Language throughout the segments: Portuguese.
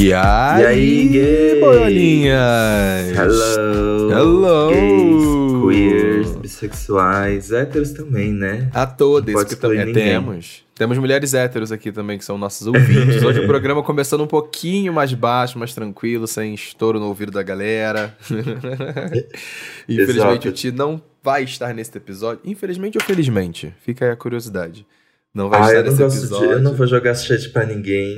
E aí, E aí, gays? boiolinhas? Hello! Hello! Gays, queers, bissexuais, héteros também, né? A Não pode que também temos. Temos mulheres héteros aqui também, que são nossos ouvintes. Hoje o programa começando um pouquinho mais baixo, mais tranquilo, sem estouro no ouvido da galera. Infelizmente o Ti não vai estar nesse episódio. Infelizmente ou felizmente? Fica aí a curiosidade. Não vai Ah, estar nesse episódio. de. Eu não vou jogar shit pra ninguém.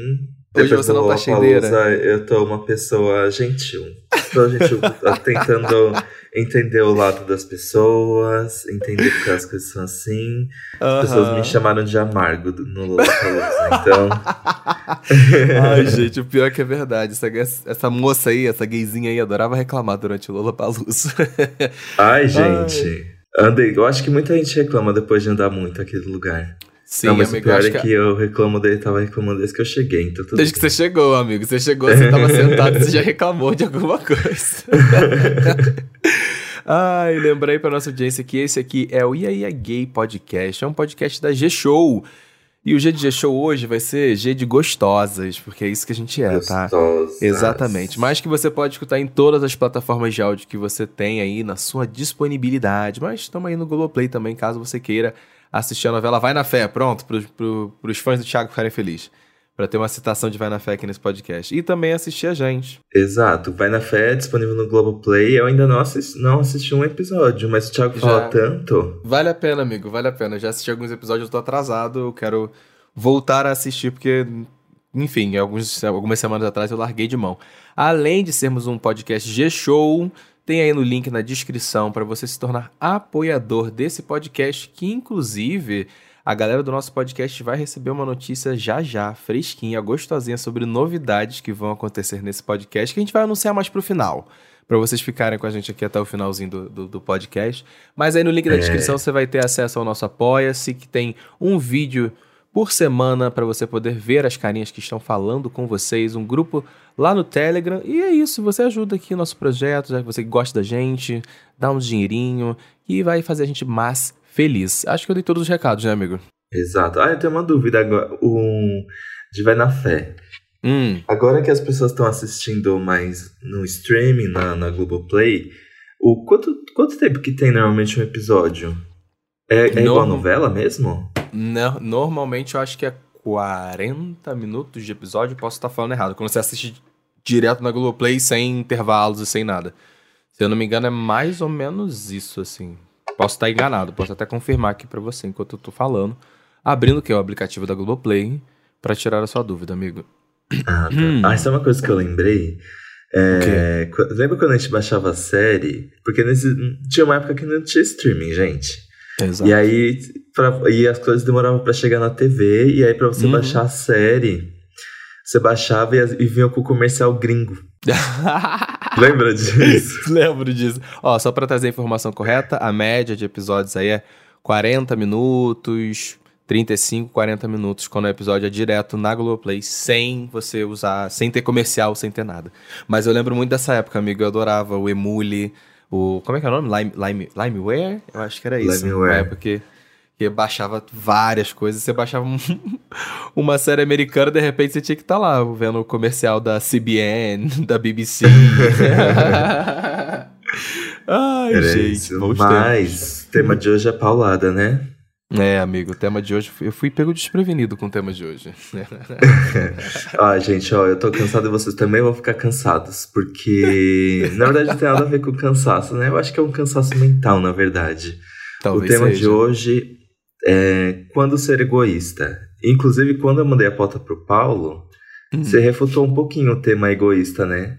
Hoje você não tá. Eu tô uma pessoa gentil. Tô gentil, tentando entender o lado das pessoas, entender porque as coisas são assim. As pessoas Aham. me chamaram de amargo no Lollapalooza, então... Ai, gente, o pior é que é verdade. Essa, essa moça aí, essa gayzinha aí, adorava reclamar durante o Lollapalooza. Ai, gente... Andei, eu acho que muita gente reclama depois de andar muito aquele lugar. Sim, não, mas amigo, o pior é que... que eu reclamo dele, tava reclamando desde que eu cheguei, então tudo Desde que você chegou, amigo. Você chegou, você tava sentado, você já reclamou de alguma coisa. Ai, lembrei pra nossa audiência que esse aqui é o Iaia Gay Podcast. É um podcast da G-Show. E o G de G-Show hoje vai ser G de gostosas, porque é isso que a gente é, tá? Gostosas. Exatamente. Mas que você pode escutar em todas as plataformas de áudio que você tem aí na sua disponibilidade. Mas estamos aí no Globoplay também, caso você queira assistir a novela Vai na Fé. Pronto, para pro, os fãs do Thiago ficarem felizes. Pra ter uma citação de Vai na Fé aqui nesse podcast. E também assistir a gente. Exato, Vai na Fé, disponível no Globoplay. Eu ainda não assisti, não assisti um episódio, mas o Thiago Já. fala tanto. Vale a pena, amigo, vale a pena. Eu já assisti alguns episódios, eu tô atrasado, eu quero voltar a assistir, porque, enfim, alguns, algumas semanas atrás eu larguei de mão. Além de sermos um podcast G-Show, tem aí no link na descrição para você se tornar apoiador desse podcast, que inclusive a galera do nosso podcast vai receber uma notícia já já, fresquinha, gostosinha, sobre novidades que vão acontecer nesse podcast, que a gente vai anunciar mais pro final. Pra vocês ficarem com a gente aqui até o finalzinho do, do, do podcast. Mas aí no link da É. descrição você vai ter acesso ao nosso Apoia-se, que tem um vídeo por semana para você poder ver as carinhas que estão falando com vocês, um grupo lá no Telegram. E é isso, você ajuda aqui o nosso projeto, já que você gosta da gente, dá um dinheirinho e vai fazer a gente mais feliz. Acho que eu dei todos os recados, né, amigo? Exato. Ah, eu tenho uma dúvida agora. Um, de Vai na Fé. Hum, Agora que as pessoas estão assistindo mais no streaming, na, na Globoplay, o quanto, quanto tempo que tem normalmente um episódio? É, é igual a novela mesmo? No- normalmente eu acho que é 40 minutos de episódio, posso estar falando errado. Quando você assiste direto na Globoplay sem intervalos e sem nada. Se eu não me engano, é mais ou menos isso, assim. Posso estar enganado, posso até confirmar aqui pra você enquanto eu tô falando. Abrindo o que? O aplicativo da Globoplay pra tirar a sua dúvida, amigo. Ah, tá. Hum. Ah, isso é uma coisa que eu lembrei. É, lembra quando a gente baixava a série? Porque nesse, tinha uma época que não tinha streaming, gente. Exato. E aí pra- e as coisas demoravam pra chegar na TV, e aí pra você Uhum. baixar a série, você baixava e, e vinha com o comercial gringo. Lembra disso? Lembro disso. Ó, só pra trazer a informação correta, a média de episódios aí é 40 minutos, 35, 40 minutos, quando o episódio é direto na Globoplay, sem você usar, sem ter comercial, sem ter nada. Mas eu lembro muito dessa época, amigo, eu adorava o Emule, o... como é que é o nome? Lime, Lime, Limeware? Eu acho que era isso. Limeware. Na época que, que baixava várias coisas, você baixava um- uma série americana, de repente você tinha que estar lá, vendo o comercial da CBN, da BBC. Ai, Era gente, isso. Mas o tema de hoje é paulada, né? É, amigo, o tema de hoje, eu fui pego desprevenido com o tema de hoje. Ah, gente, ó, eu tô cansado e vocês também vão ficar cansados. Porque, na verdade, não tem nada a ver com cansaço, né? Eu acho que é um cansaço mental, na verdade. Talvez o tema seja. de hoje é quando ser egoísta. Inclusive, quando eu mandei a pauta pro Paulo, Hum. você refutou um pouquinho o tema egoísta, né?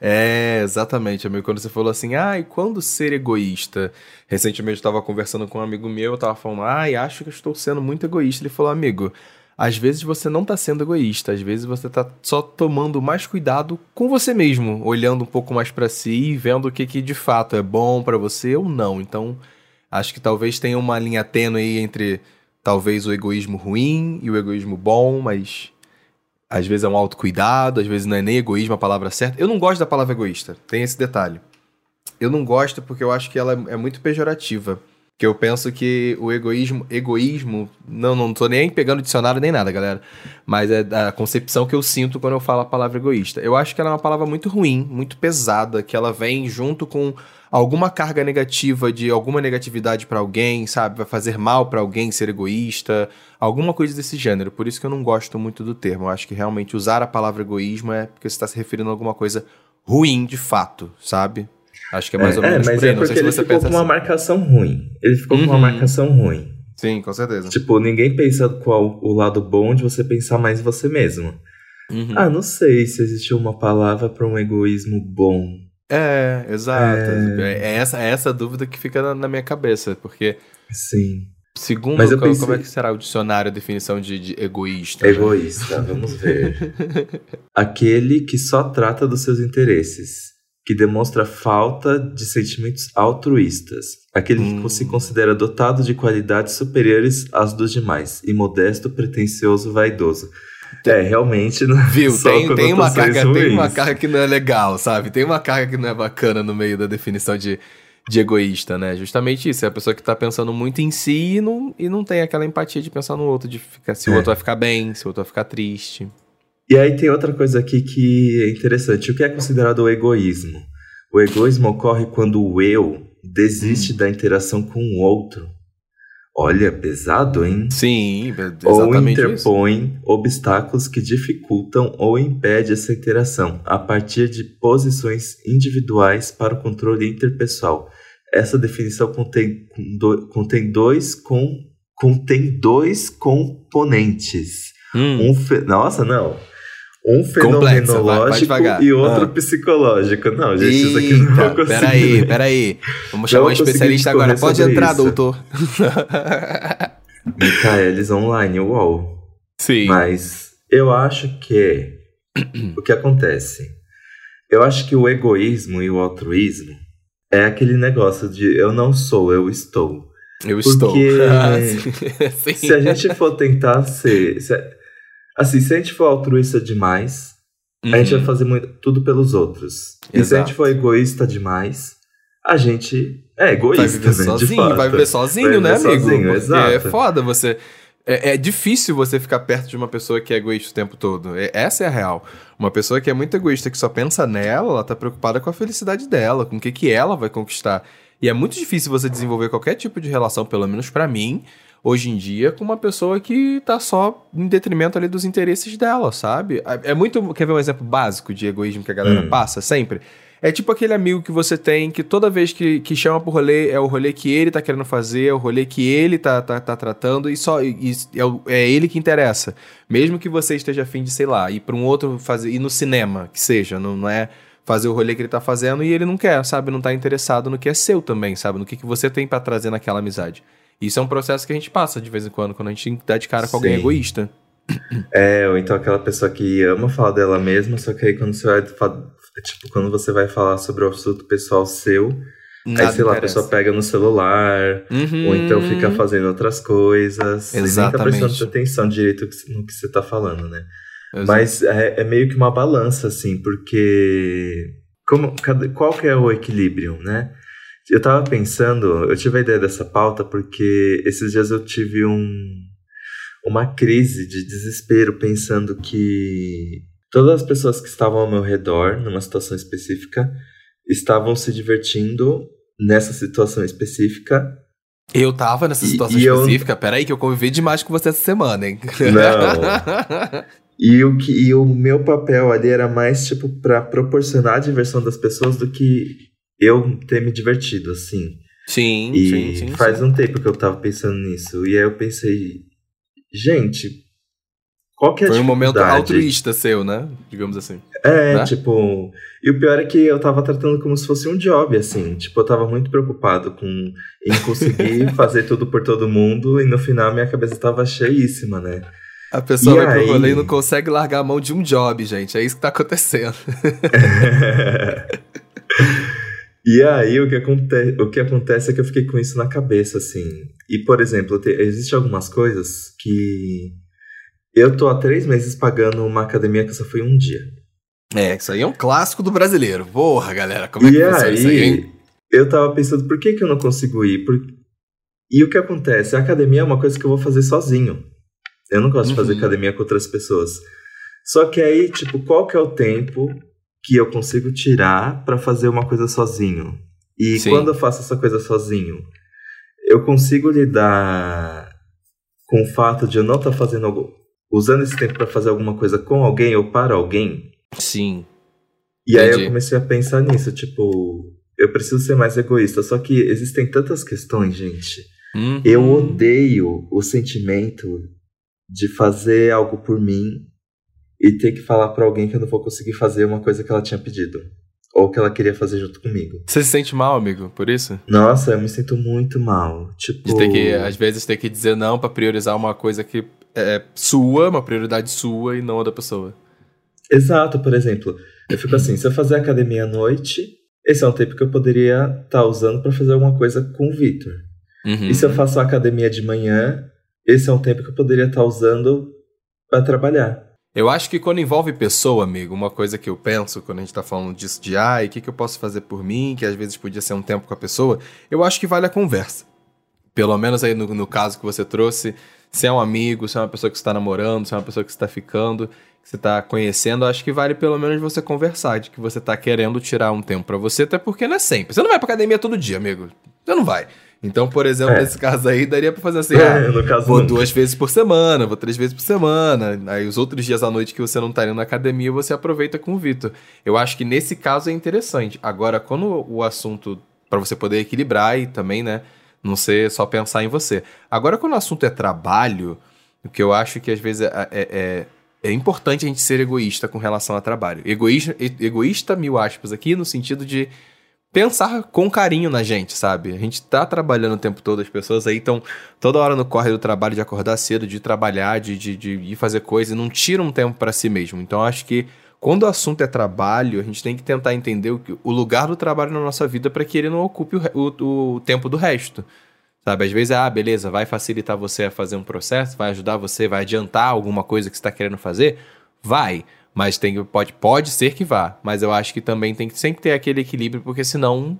É, exatamente, amigo. Quando você falou assim, ai, quando ser egoísta? Recentemente eu tava conversando com um amigo meu, eu tava falando, ai, acho que estou sendo muito egoísta. Ele falou, amigo, às vezes você não tá sendo egoísta, às vezes você tá só tomando mais cuidado com você mesmo, olhando um pouco mais pra si e vendo o que, que de fato é bom pra você ou não. Então, acho que talvez tenha uma linha tênue aí entre talvez o egoísmo ruim e o egoísmo bom, mas às vezes é um autocuidado, às vezes não é nem egoísmo a palavra certa. Eu não gosto da palavra egoísta, tem esse detalhe. Eu não gosto porque eu acho que ela é muito pejorativa. Que eu penso que o egoísmo, egoísmo, não, não tô nem pegando dicionário nem nada, galera. Mas é a concepção que eu sinto quando eu falo a palavra egoísta. Eu acho que ela é uma palavra muito ruim, muito pesada, que ela vem junto com alguma carga negativa de alguma negatividade para alguém, sabe? Vai fazer mal para alguém ser egoísta, alguma coisa desse gênero. Por isso que eu não gosto muito do termo. Eu acho que realmente usar a palavra egoísmo é porque você está se referindo a alguma coisa ruim de fato, sabe? Acho que é mais ou é, menos é, mas por aí. É porque se ele ficou com assim. uma marcação ruim. Ele ficou uhum. com uma uhum. marcação ruim. Sim, com certeza. Tipo, ninguém pensa qual o lado bom de você pensar mais em você mesmo. Uhum. Ah, não sei se existe uma palavra para um egoísmo bom. É, exato. É, é essa, é essa dúvida que fica na, na minha cabeça, porque. Sim. Segundo, Mas eu pensei... como é que será o dicionário a definição de, de egoísta? Né? Egoísta, né? vamos ver. Aquele que só trata dos seus interesses que demonstra falta de sentimentos altruístas, aquele hum. que se considera dotado de qualidades superiores às dos demais, imodesto, pretensioso, vaidoso. É, realmente não Viu, tem, tem uma carga, tem uma carga que não é legal, sabe? Tem uma carga que não é bacana no meio da definição de, de egoísta, né? Justamente isso, é a pessoa que tá pensando muito em si e não, e não tem aquela empatia de pensar no outro, de ficar, se é. o outro vai ficar bem, se o outro vai ficar triste. E aí tem outra coisa aqui que é interessante. O que é considerado o egoísmo? O egoísmo ocorre quando o eu desiste hum. da interação com o outro. Olha, pesado, hein? Sim, exatamente Ou interpõe isso. obstáculos que dificultam ou impede essa interação a partir de posições individuais para o controle interpessoal. Essa definição contém, contém dois com, contém dois componentes. Hum. Um. Nossa, não. Um fenomenológico vai, vai e outro ah. psicológico. Não, gente, Eita, isso aqui não vou conseguir. Peraí, peraí. Vamos chamar um especialista agora. Pode entrar, isso. doutor. Michaelis online, uau. Sim. Mas eu acho que o que acontece? Eu acho que o egoísmo e o altruísmo é aquele negócio de eu não sou, eu estou. Eu Porque estou. Ah, se a gente for tentar ser. Se, Assim, se a gente for altruísta demais, uhum. a gente vai uhum. fazer muito, tudo pelos outros. Exato. E se a gente for egoísta demais, a gente é egoísta, vai viver né, sozinho, vai viver sozinho, vai viver né, sozinho, amigo? exato. é foda você. É, é, difícil você ficar perto de uma pessoa que é egoísta o tempo todo. É, essa é a real. Uma pessoa que é muito egoísta, que só pensa nela, ela tá preocupada com a felicidade dela, com o que, que ela vai conquistar. E é muito difícil você desenvolver qualquer tipo de relação, pelo menos para mim, hoje em dia com uma pessoa que tá só em detrimento ali dos interesses dela, sabe? É, muito. Quer ver um exemplo básico de egoísmo que a galera hum. passa sempre? É tipo aquele amigo que você tem que toda vez que, que chama pro rolê é o rolê que ele tá querendo fazer, é o rolê que ele tá, tá, tá tratando e só e, é, é, ele que interessa. Mesmo que você esteja afim de, sei lá, ir pra um outro fazer, ir no cinema, que seja, não, não é fazer o rolê que ele tá fazendo e ele não quer, sabe? Não tá interessado no que é seu também, sabe? No que, que você tem para trazer naquela amizade. Isso é um processo que a gente passa de vez em quando, quando a gente dá de cara com Sim. alguém egoísta. É, ou então aquela pessoa que ama falar dela mesma, só que aí quando você vai tipo, quando você vai falar sobre o assunto pessoal seu, Nada aí, sei lá, a pessoa pega no celular, uhum. ou então fica fazendo outras coisas, Exatamente. e nem tá prestando atenção direito no que você tá falando, né? Exato. Mas é, é, meio que uma balança, assim, porque como, qual que é o equilíbrio, né? Eu tava pensando, eu tive a ideia dessa pauta porque esses dias eu tive um, uma crise de desespero pensando que todas as pessoas que estavam ao meu redor, numa situação específica, estavam se divertindo nessa situação específica. Eu tava nessa situação e, e específica? Eu... Peraí, que eu convivi demais com você essa semana, hein? Não. e, o que, e o meu papel ali era mais, tipo, para proporcionar a diversão das pessoas do que eu ter me divertido, assim. Sim, e sim, sim. Faz sim. um tempo que eu tava pensando nisso. E aí eu pensei, gente, qual que é a Foi um momento altruísta seu, né? Digamos assim. É, né? tipo. E o pior é que eu tava tratando como se fosse um job, assim. Tipo, eu tava muito preocupado com em conseguir fazer tudo por todo mundo. E no final minha cabeça tava cheíssima, né? A pessoa e vai aí... pro rolê e não consegue largar a mão de um job, gente. É isso que tá acontecendo. E aí o que, acontece, o que acontece é que eu fiquei com isso na cabeça, assim. E, por exemplo, te, existem algumas coisas que eu tô há três meses pagando uma academia que só foi um dia. É, isso aí é um clássico do brasileiro. Porra, galera, como é que e funciona aí, isso aí, hein? Eu tava pensando, por que, que eu não consigo ir? Por... E o que acontece? A academia é uma coisa que eu vou fazer sozinho. Eu não gosto uhum. de fazer uhum. academia com outras pessoas. Só que aí, tipo, qual que é o tempo que eu consigo tirar para fazer uma coisa sozinho? E Sim. quando eu faço essa coisa sozinho, eu consigo lidar com o fato de eu não estar tá fazendo algo, usando esse tempo para fazer alguma coisa com alguém ou para alguém? Sim. E Entendi. aí eu comecei a pensar nisso, tipo, eu preciso ser mais egoísta. Só que existem tantas questões, gente. Uhum. Eu odeio o sentimento de fazer algo por mim e ter que falar para alguém que eu não vou conseguir fazer uma coisa que ela tinha pedido. Ou que ela queria fazer junto comigo. Você se sente mal, amigo, por isso? Nossa, eu me sinto muito mal. Tipo. De ter que, às vezes, ter que dizer não para priorizar uma coisa que é sua, uma prioridade sua e não a da pessoa. Exato, por exemplo. Eu fico assim, se eu fazer academia à noite, esse é um tempo que eu poderia estar tá usando para fazer alguma coisa com o Victor. Uhum. E se eu faço academia de manhã, esse é um tempo que eu poderia estar tá usando para trabalhar. Eu acho que quando envolve pessoa, amigo, uma coisa que eu penso quando a gente tá falando disso de ai, o que, que eu posso fazer por mim, que às vezes podia ser um tempo com a pessoa, eu acho que vale a conversa. Pelo menos aí no, no caso que você trouxe, se é um amigo, se é uma pessoa que está namorando, se é uma pessoa que está ficando, que você está conhecendo, acho que vale pelo menos você conversar de que você está querendo tirar um tempo para você, até porque não é sempre. Você não vai pra academia todo dia, amigo. Você não vai. Então, por exemplo, é. nesse caso aí, daria pra fazer assim: é, ah, vou nunca. duas vezes por semana, vou três vezes por semana. Aí os outros dias à noite que você não tá indo na academia, você aproveita com o Vitor. Eu acho que nesse caso é interessante. Agora, quando o assunto, para você poder equilibrar e também, né, não ser só pensar em você. Agora, quando o assunto é trabalho, o que eu acho que às vezes é, é, é, é importante a gente ser egoísta com relação a trabalho. Egoísta, egoísta, mil aspas, aqui, no sentido de pensar com carinho na gente, sabe? A gente tá trabalhando o tempo todo, as pessoas aí estão toda hora no corre do trabalho, de acordar cedo, de trabalhar, de, de, de ir fazer coisa e não tiram um tempo para si mesmo. Então acho que quando o assunto é trabalho, a gente tem que tentar entender o, o lugar do trabalho na nossa vida para que ele não ocupe o, o, o tempo do resto. Sabe, às vezes, ah, beleza, vai facilitar você a fazer um processo, vai ajudar você, vai adiantar alguma coisa que você está querendo fazer? Vai. Mas tem, pode, pode ser que vá. Mas eu acho que também tem que sempre ter aquele equilíbrio, porque senão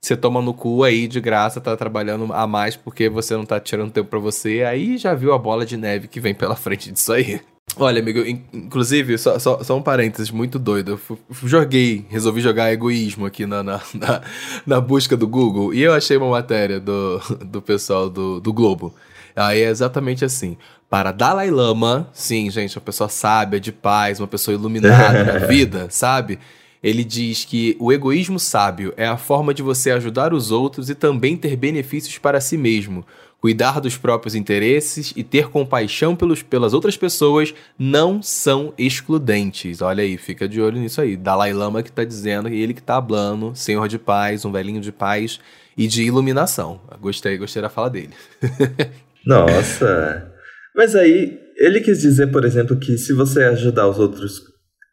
você toma no cu aí de graça, tá trabalhando a mais porque você não tá tirando tempo para você. Aí já viu a bola de neve que vem pela frente disso aí. Olha, amigo, inclusive, só, só, só um parênteses muito doido. Eu joguei, resolvi jogar egoísmo aqui na, na, na, na, busca do Google e eu achei uma matéria do, do pessoal do, do Globo. Aí é exatamente assim para Dalai Lama, sim, gente, uma pessoa sábia, de paz, uma pessoa iluminada na vida, sabe? Ele diz que o egoísmo sábio é a forma de você ajudar os outros e também ter benefícios para si mesmo. Cuidar dos próprios interesses e ter compaixão pelos, pelas outras pessoas não são excludentes. Olha aí, fica de olho nisso aí. Dalai Lama que está dizendo, ele que está hablando, senhor de paz, um velhinho de paz e de iluminação. Gostei, gostei da fala dele. Nossa! Mas aí, ele quis dizer, por exemplo, que se você ajudar os outros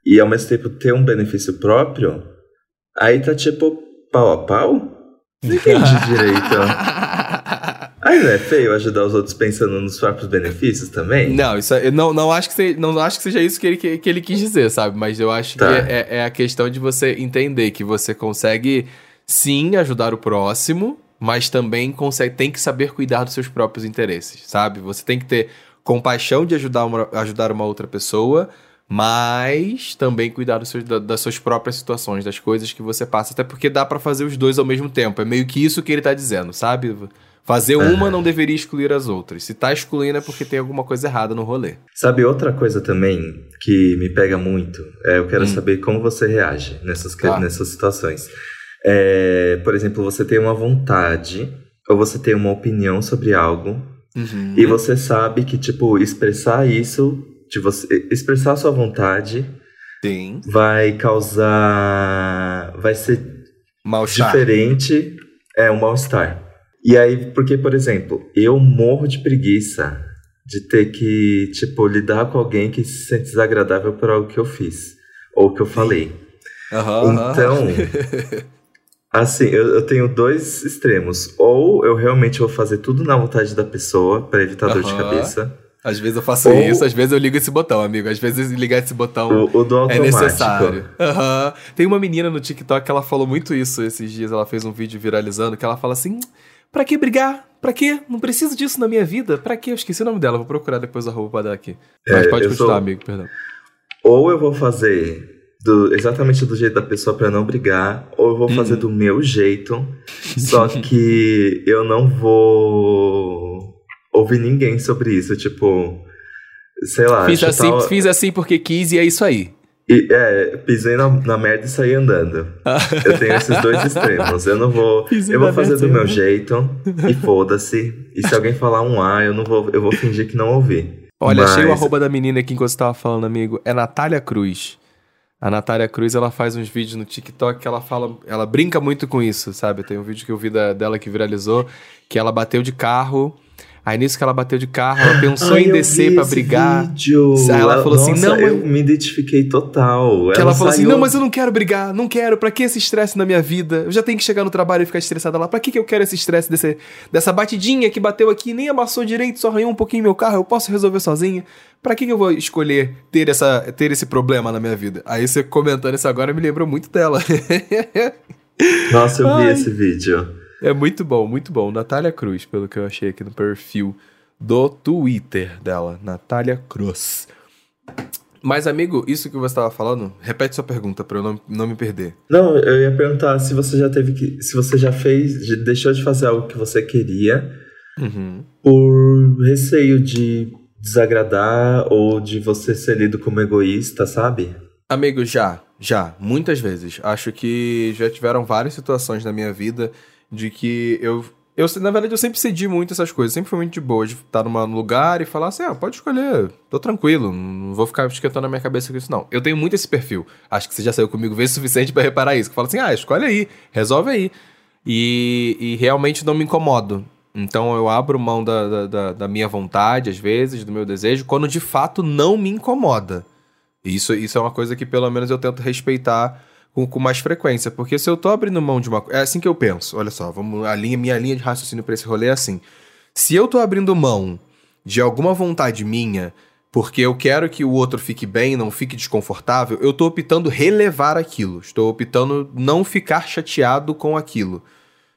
e ao mesmo tempo ter um benefício próprio, aí tá tipo pau a pau? Não entendi direito. Aí não é feio ajudar os outros pensando nos próprios benefícios também? Não, isso é, não, não, acho que seja, não acho que seja isso que ele, que, que ele quis dizer, sabe? Mas eu acho tá. que é, é a questão de você entender que você consegue sim ajudar o próximo, mas também consegue, tem que saber cuidar dos seus próprios interesses, sabe? Você tem que ter compaixão de ajudar uma, ajudar uma outra pessoa, mas também cuidar seus, das suas próprias situações, das coisas que você passa. Até porque dá para fazer os dois ao mesmo tempo. É meio que isso que ele tá dizendo, sabe? Fazer uma não deveria excluir as outras. Se tá excluindo é porque tem alguma coisa errada no rolê. Sabe outra coisa também que me pega muito? É, eu quero hum. saber como você reage nessas, tá. nessas situações. É, por exemplo, você tem uma vontade ou você tem uma opinião sobre algo Uhum. E você sabe que, tipo, expressar isso, de você, expressar a sua vontade, Sim. vai causar. Vai ser diferente. É, um mal-estar. E aí, porque, por exemplo, eu morro de preguiça de ter que, tipo, lidar com alguém que se sente desagradável por algo que eu fiz. Ou que eu falei. Uhum, então, Assim, eu, eu, tenho dois extremos. Ou eu realmente vou fazer tudo na vontade da pessoa para evitar dor de cabeça. Às vezes eu faço ou... isso, às vezes eu ligo esse botão, amigo. Às vezes ligar esse botão o, o é necessário. Uhum. Tem uma menina no TikTok que ela falou muito isso esses dias. Ela fez um vídeo viralizando que ela fala assim: pra que brigar? Pra quê? Não preciso disso na minha vida. Pra quê? Eu esqueci o nome dela, vou procurar depois a roupa pra dar aqui. Mas é, pode continuar, sou... amigo, perdão. Ou eu vou fazer do, exatamente do jeito da pessoa para não brigar, ou eu vou hum. fazer do meu jeito, só que eu não vou ouvir ninguém sobre isso, tipo, sei lá. Fiz, assim, fiz assim porque quis e é isso aí. E, é, pisei na, na merda e saí andando. eu tenho esses dois extremos. Eu não vou. Pisei eu vou fazer do meu jeito e foda-se. E se alguém falar um A, eu não vou. Eu vou fingir que não ouvi. Olha, Mas... achei o arroba da menina aqui enquanto você tava falando, amigo. É Natália Cruz. A Natália Cruz, ela faz uns vídeos no TikTok que ela fala, ela brinca muito com isso, sabe? Tem um vídeo que eu vi da, dela que viralizou, que ela bateu de carro Aí nisso que ela bateu de carro, ela pensou Ai, em descer para brigar. Vídeo. Aí ela falou assim, Nossa, assim: "Não, eu me identifiquei total". Que ela, ela falou assim: "Não, mas eu não quero brigar, não quero. Para que esse estresse na minha vida? Eu já tenho que chegar no trabalho e ficar estressada lá. Para que que eu quero esse estresse desse, dessa batidinha que bateu aqui, nem amassou direito, só arranhou um pouquinho meu carro, eu posso resolver sozinha? Para que que eu vou escolher ter essa ter esse problema na minha vida?". Aí você comentando isso agora me lembrou muito dela. Nossa, eu vi esse vídeo. É muito bom, muito bom. Natália Cruz, pelo que eu achei aqui no perfil do Twitter dela. Natália Cruz. Mas, amigo, isso que você estava falando, repete sua pergunta para eu não, não me perder. Não, eu ia perguntar se você já teve que. Se você já fez. Deixou de fazer algo que você queria uhum. por receio de desagradar ou de você ser lido como egoísta, sabe? Amigo, já, já, muitas vezes. Acho que já tiveram várias situações na minha vida de que eu eu, na verdade, eu sempre cedi muito essas coisas. Sempre fui muito de boa de estar num lugar e falar assim: ah, pode escolher, tô tranquilo, não vou ficar esquentando na minha cabeça com isso, não. Eu tenho muito esse perfil. Acho que você já saiu comigo vezes o suficiente para reparar isso. Que fala assim: ah, escolhe aí, resolve aí. E, e, realmente não me incomodo. Então eu abro mão da, da, da, minha vontade, às vezes, do meu desejo, quando de fato não me incomoda. Isso, isso é uma coisa que pelo menos eu tento respeitar com, com, mais frequência. Porque se eu tô abrindo mão de uma. É assim que eu penso. Olha só, vamos, a linha, minha linha de raciocínio para esse rolê é assim. Se eu tô abrindo mão de alguma vontade minha, porque eu quero que o outro fique bem, não fique desconfortável, eu tô optando relevar aquilo. Estou optando não ficar chateado com aquilo.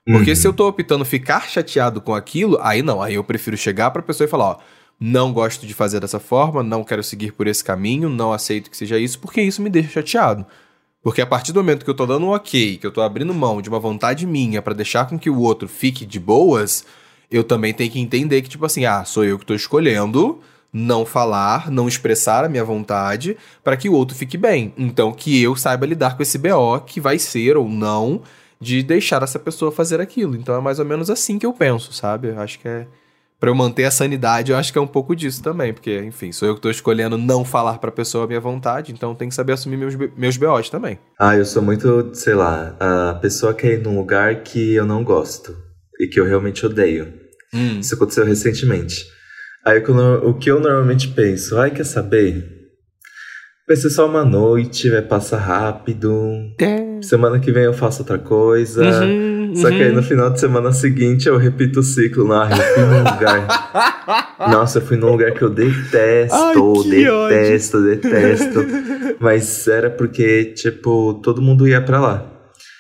Porque uhum. se eu tô optando ficar chateado com aquilo, aí não, aí eu prefiro chegar pra pessoa e falar, ó, não gosto de fazer dessa forma, não quero seguir por esse caminho, não aceito que seja isso, porque isso me deixa chateado. Porque a partir do momento que eu tô dando um ok, que eu tô abrindo mão de uma vontade minha para deixar com que o outro fique de boas, eu também tenho que entender que, tipo assim, ah, sou eu que tô escolhendo não falar, não expressar a minha vontade para que o outro fique bem. Então, que eu saiba lidar com esse BO que vai ser ou não de deixar essa pessoa fazer aquilo. Então, é mais ou menos assim que eu penso, sabe? Eu acho que é para eu manter a sanidade, eu acho que é um pouco disso também, porque, enfim, sou eu que tô escolhendo não falar pra pessoa a minha vontade, então tem que saber assumir meus, meus BOs também. Ah, eu sou muito, sei lá, a pessoa quer ir num lugar que eu não gosto e que eu realmente odeio. Hum. Isso aconteceu recentemente. Aí o que eu normalmente penso, ai, quer saber? Vai ser só uma noite, vai passar rápido. É. Semana que vem eu faço outra coisa. Uhum só que aí no uhum. final de semana seguinte eu repito o ciclo. Não, eu fui num lugar. Nossa, eu fui num lugar que eu detesto, Ai, detesto, ódio. detesto. Mas era porque, tipo, todo mundo ia pra lá.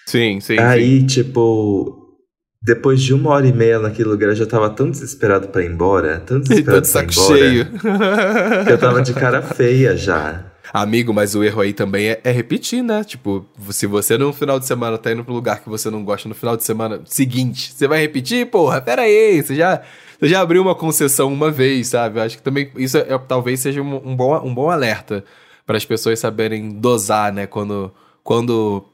Sim, sim. Aí, sim. tipo, depois de uma hora e meia naquele lugar, eu já tava tão desesperado pra ir embora, tão desesperado pra ir embora. cheio. Que eu tava de cara feia já. Amigo, mas o erro aí também é, é, repetir, né? Tipo, se você no final de semana tá indo pro lugar que você não gosta no final de semana seguinte, você vai repetir? Porra, pera aí, você já, você já abriu uma concessão uma vez, sabe? Eu acho que também isso é, talvez seja um, um, bom, um bom alerta para as pessoas saberem dosar, né? Quando, quando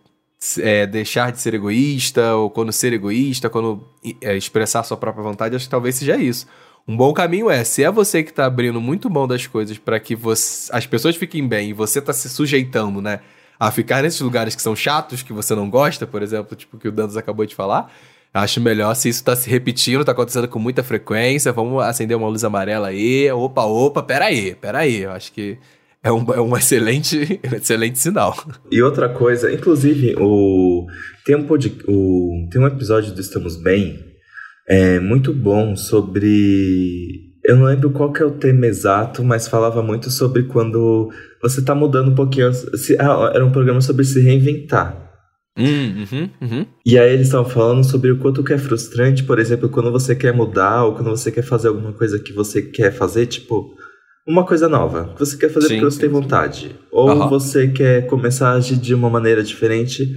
é, deixar de ser egoísta, ou quando ser egoísta, quando é, expressar sua própria vontade, acho que talvez seja isso. Um bom caminho é, se é você que tá abrindo muito mão das coisas para que você, as pessoas fiquem bem e você tá se sujeitando, né, a ficar nesses lugares que são chatos, que você não gosta, por exemplo, tipo que o Dandos acabou de falar, acho melhor se isso tá se repetindo, tá acontecendo com muita frequência, vamos acender uma luz amarela aí, opa, opa, peraí, peraí, eu acho que é um, é um excelente, excelente sinal. E outra coisa, inclusive, o, tem, um pod, o, tem um episódio do Estamos Bem é muito bom sobre. Eu não lembro qual que é o tema exato, mas falava muito sobre quando você está mudando um pouquinho. Se, ah, era um programa sobre se reinventar. Uhum, uhum. E aí eles estavam falando sobre o quanto que é frustrante, por exemplo, quando você quer mudar ou quando você quer fazer alguma coisa que você quer fazer, tipo, uma coisa nova. Que você quer fazer sim, porque você sim, tem vontade. Sim. Ou uhum. você quer começar a agir de uma maneira diferente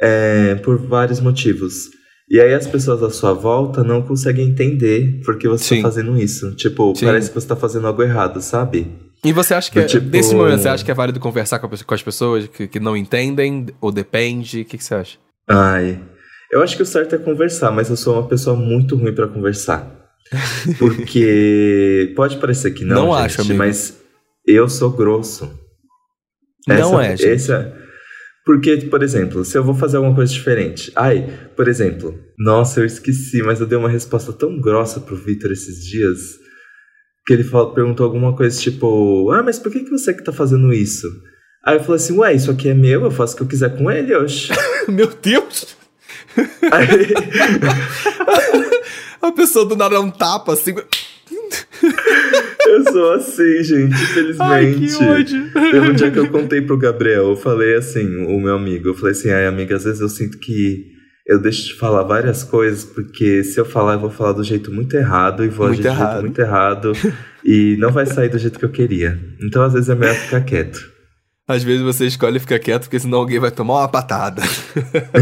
é, por vários motivos. E aí as pessoas à sua volta não conseguem entender por que você está fazendo isso. Tipo, parece que você está fazendo algo errado, sabe? E você acha que, é, tipo... nesse momento, você acha que é válido conversar com, com as pessoas que, que não entendem? Ou depende? O que, que você acha? Ai, eu acho que o certo é conversar, mas eu sou uma pessoa muito ruim para conversar. Porque pode parecer que não, não gente, acho, amigo. mas eu sou grosso. Não essa, é, gente. Essa, porque, por exemplo, se eu vou fazer alguma coisa diferente. Ai, por exemplo, nossa, eu esqueci, mas eu dei uma resposta tão grossa pro Victor esses dias que ele falou, perguntou alguma coisa tipo, ah, mas por que, que você que tá fazendo isso? Aí eu falei assim, ué, isso aqui é meu, eu faço o que eu quiser com ele, oxe. Meu Deus! Aí... A pessoa do nada dá um tapa assim. eu sou assim, gente, infelizmente. Ai, que ódio. Teve um dia que eu contei pro Gabriel, eu falei assim, o meu amigo, eu falei assim, ai amiga, às vezes eu sinto que eu deixo de falar várias coisas, porque se eu falar, eu vou falar do jeito muito errado e vou muito agir do jeito muito errado e não vai sair do jeito que eu queria. Então, às vezes, é melhor ficar quieto. Às vezes você escolhe ficar quieto, porque senão alguém vai tomar uma patada.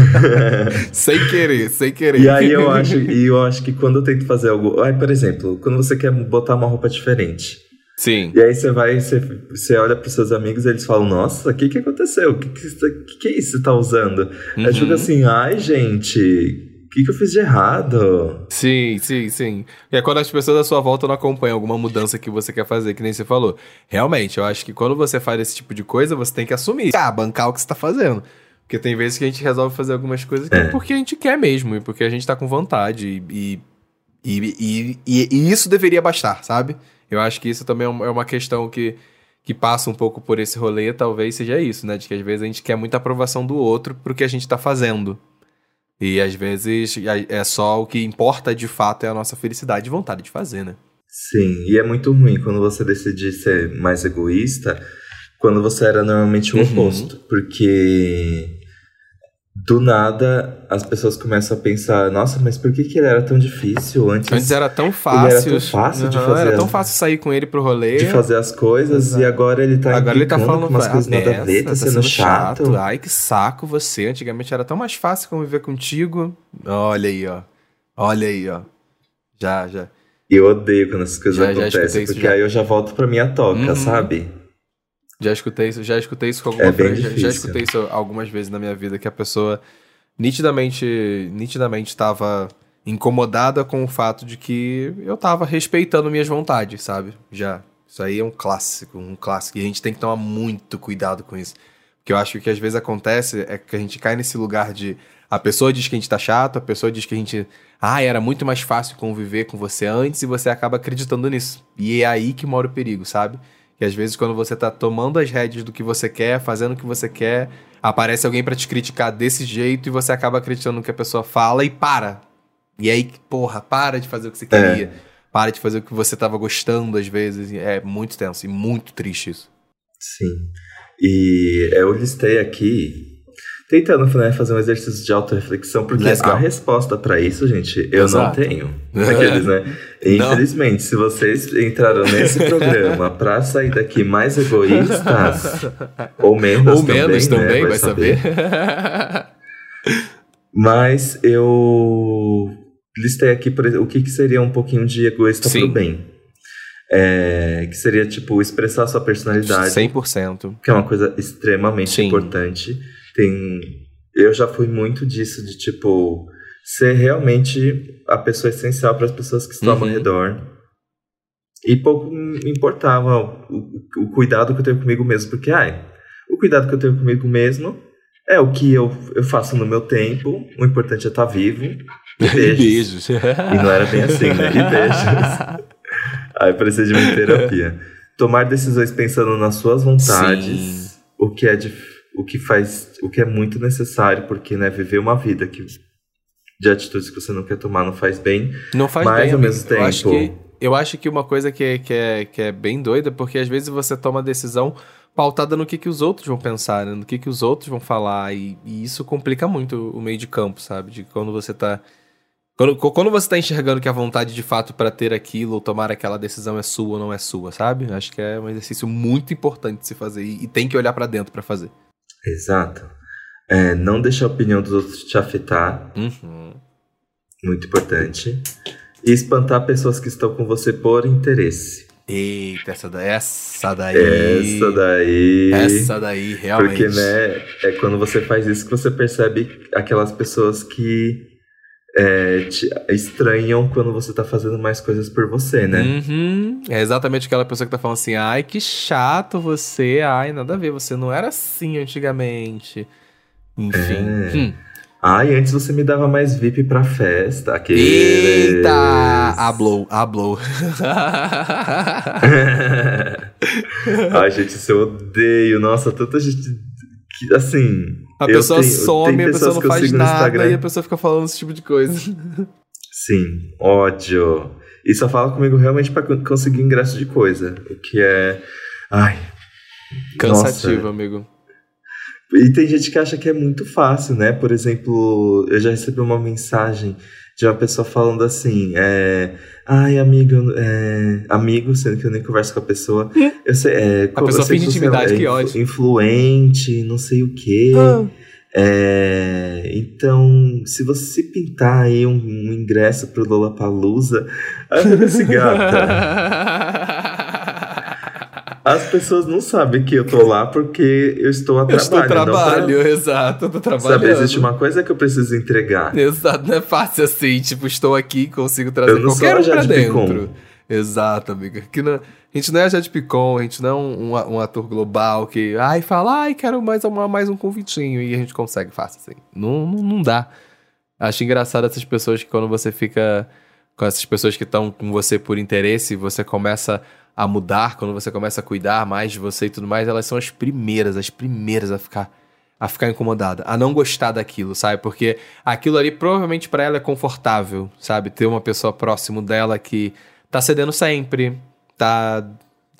sem querer, sem querer. E aí eu acho, e eu acho que quando eu tento fazer algo. Ai, por exemplo, quando você quer botar uma roupa diferente. Sim. E aí você vai, você, você olha pros seus amigos e eles falam, nossa, o que que aconteceu? O que que, que, que é isso que você tá usando? Uhum. Aí fica assim, ai, gente, que, que eu fiz de errado? Sim, sim, sim. E é quando as pessoas à sua volta não acompanham alguma mudança que você quer fazer, que nem você falou. Realmente, eu acho que quando você faz esse tipo de coisa, você tem que assumir. Ah, bancar o que você tá fazendo. Porque tem vezes que a gente resolve fazer algumas coisas é. porque a gente quer mesmo, e porque a gente tá com vontade. E, e, e, e, e isso deveria bastar, sabe? Eu acho que isso também é, é uma questão que, que passa um pouco por esse rolê, talvez seja isso, né? De que às vezes a gente quer muita aprovação do outro pro que a gente tá fazendo. E às vezes é só o que importa de fato é a nossa felicidade e vontade de fazer, né? Sim, e é muito ruim quando você decide ser mais egoísta, quando você era normalmente o uhum. oposto. Porque do nada as pessoas começam a pensar, nossa, mas por que, que ele era tão difícil antes? Antes era tão fácil. Era tão fácil uhum, de fazer. Era tão fácil sair com ele pro rolê. De fazer as coisas Exato. e agora ele tá Agora ele tá falando umas coisas nada a ver, tá, tá sendo, chato. chato. Ai, que saco você. Antigamente era tão mais fácil conviver contigo. Olha aí, ó. Olha aí, ó. Já, já. Eu odeio quando essas coisas já, acontecem, já porque já. aí eu já volto pra minha toca, uhum. sabe? Já escutei isso, já escutei isso com alguma é já, já, escutei isso algumas vezes na minha vida, que a pessoa nitidamente nitidamente estava incomodada com o fato de que eu estava respeitando minhas vontades, sabe? Já. Isso aí é um clássico, um clássico. E a gente tem que tomar muito cuidado com isso. Porque eu acho que às vezes acontece é que a gente cai nesse lugar de a pessoa diz que a gente tá chato, a pessoa diz que a gente. Ah, era muito mais fácil conviver com você antes e você acaba acreditando nisso. E é aí que mora o perigo, sabe? Que às vezes quando você tá tomando as rédeas do que você quer, fazendo o que você quer, aparece alguém para te criticar desse jeito e você acaba acreditando no que a pessoa fala e para. E aí, porra, para de fazer o que você queria. É. Para de fazer o que você tava gostando às vezes. É muito tenso e muito triste isso. Sim. E eu listei aqui tentando né, fazer um exercício de autorreflexão, porque a resposta para isso, gente, eu Exato. não tenho. Aqueles, né? Infelizmente, se vocês entraram nesse programa para sair daqui mais egoístas, ou menos ou também, menos né, também, vai, vai saber. saber. Mas eu listei aqui o que, que seria um pouquinho de egoísta Sim. pro bem. É, que seria, tipo, expressar sua personalidade. 100%. Que é uma coisa extremamente Sim. importante tem. Eu já fui muito disso, de tipo, ser realmente a pessoa essencial para as pessoas que estão uhum. ao redor. E pouco me importava o, o, cuidado que eu tenho comigo mesmo, porque, ai, o cuidado que eu tenho comigo mesmo é o que eu, eu faço no meu tempo, o importante é estar tá vivo. E beijos. beijos. e não era bem assim, né? E beijos. Aí precisa de uma terapia. Tomar decisões pensando nas suas vontades, Sim. o que é difícil o que faz, o que é muito necessário, porque né, viver uma vida que de atitudes que você não quer tomar não faz bem. Não faz mas, bem. ao mesmo tempo, eu acho que eu acho que uma coisa que é, que, é, que é bem doida, porque às vezes você toma decisão pautada no que, que os outros vão pensar, né? no que, que os outros vão falar, e, e isso complica muito o meio de campo, sabe? De quando você tá. Quando, quando você tá enxergando que a vontade de fato para ter aquilo ou tomar aquela decisão é sua ou não é sua, sabe? Acho que é um exercício muito importante de se fazer e, e tem que olhar para dentro para fazer. Exato. É, não deixar a opinião dos outros te afetar. Uhum. Muito importante. E espantar pessoas que estão com você por interesse. Eita, essa daí, essa daí. Essa daí. Essa daí, realmente. Porque, né, é quando você faz isso que você percebe aquelas pessoas que é, estranham quando você tá fazendo mais coisas por você, né? Uhum. É exatamente aquela pessoa que tá falando assim: ai, que chato você, ai, nada a ver, você não era assim antigamente. Enfim. É. Hum. E antes você me dava mais VIP pra festa. Aqueles... Eita! Hablou, hablou. Ai, gente, isso eu odeio. Nossa, tanta gente. Que, assim. A pessoa tenho, some, a pessoa não faz nada e a pessoa fica falando esse tipo de coisa. Sim, ódio. E só fala comigo realmente pra conseguir ingresso de coisa. O que é. Ai. Cansativo, nossa. amigo. E tem gente que acha que é muito fácil, né? Por exemplo, eu já recebi uma mensagem de uma pessoa falando assim, é, ai amigo, é, amigo, sendo que eu nem converso com a pessoa. Eu sei, é, a pessoa finge intimidade, é, que ódio. Influente, não sei o quê. Ah. É, então, se você pintar aí um, um ingresso pro Lollapalooza, aí eu assim, gata. As pessoas não sabem que eu tô lá porque eu estou a trabalho. Eu estou trabalho, pra... exato, eu tô trabalhando. Sabe, existe uma coisa que eu preciso entregar. Exato, não é fácil assim, tipo, estou aqui consigo trazer qualquer um pra dentro. Picon. Exato, amiga. Que não, a gente não é Jade Picon, a gente não é um, um, um, ator global que, ai, fala, ai, quero mais, uma, mais um convitinho e a gente consegue fácil assim. Não, não, não dá. Acho engraçado essas pessoas que quando você fica com essas pessoas que estão com você por interesse, você começa a mudar, quando você começa a cuidar mais de você e tudo mais, elas são as primeiras, as primeiras a ficar a ficar incomodada, a não gostar daquilo, sabe? Porque aquilo ali provavelmente para ela é confortável, sabe? Ter uma pessoa próximo dela que tá cedendo sempre, tá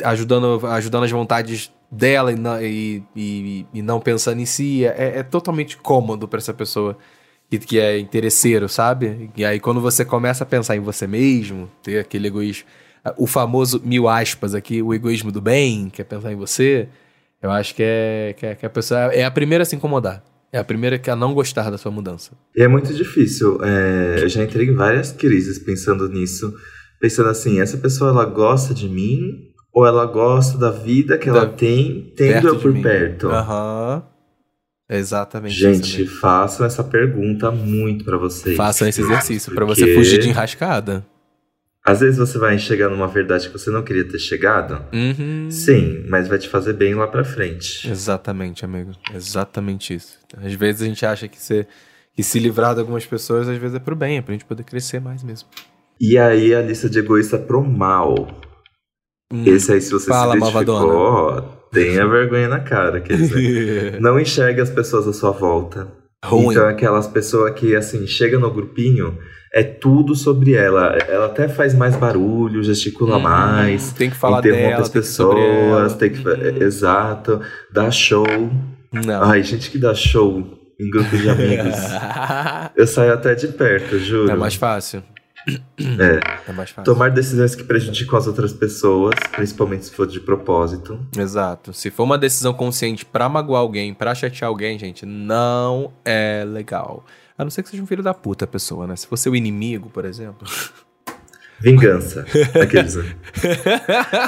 ajudando, ajudando as vontades dela e não, e, e, e não pensando em si, é, é totalmente cômodo para essa pessoa que, que é interesseiro, sabe? E aí quando você começa a pensar em você mesmo, ter aquele egoísmo o famoso mil aspas aqui, o egoísmo do bem, que é pensar em você, eu acho que é que, é, que a pessoa é a primeira a se incomodar. É a primeira a não gostar da sua mudança. E é muito difícil. É, eu já entrei em várias crises pensando nisso. Pensando assim, essa pessoa ela gosta de mim ou ela gosta da vida que da, ela tem tendo eu por perto? Aham. Uhum. Exatamente. Gente, façam essa pergunta muito para vocês. Façam esse exercício para você fugir de enrascada. Às vezes você vai chegar numa verdade que você não queria ter chegado. Uhum. Sim, mas vai te fazer bem lá pra frente. Exatamente, amigo. Exatamente isso. Às vezes a gente acha que, ser, que se livrar de algumas pessoas, às vezes é pro bem, é pra gente poder crescer mais mesmo. E aí a lista de egoísta pro mal. Hum, Esse aí, se você fala, se identificou, tenha vergonha na cara. Quer dizer, não enxergue as pessoas à sua volta. Ruim. Então, aquelas pessoas que, assim, chega no grupinho é tudo sobre ela. Ela até faz mais barulho, gesticula hum, mais. Tem que falar dela, as pessoas, tem que, hum. exato, dá show. Não. Ai, gente que dá show em grupo de amigos. eu saio até de perto, juro. É mais fácil. É. é mais fácil. Tomar decisões que prejudicam as outras pessoas, principalmente se for de propósito. Exato. Se for uma decisão consciente para magoar alguém, para chatear alguém, gente, não é legal. A não ser que seja um filho da puta a pessoa, né? Se fosse o inimigo, por exemplo. Vingança. Aqueles...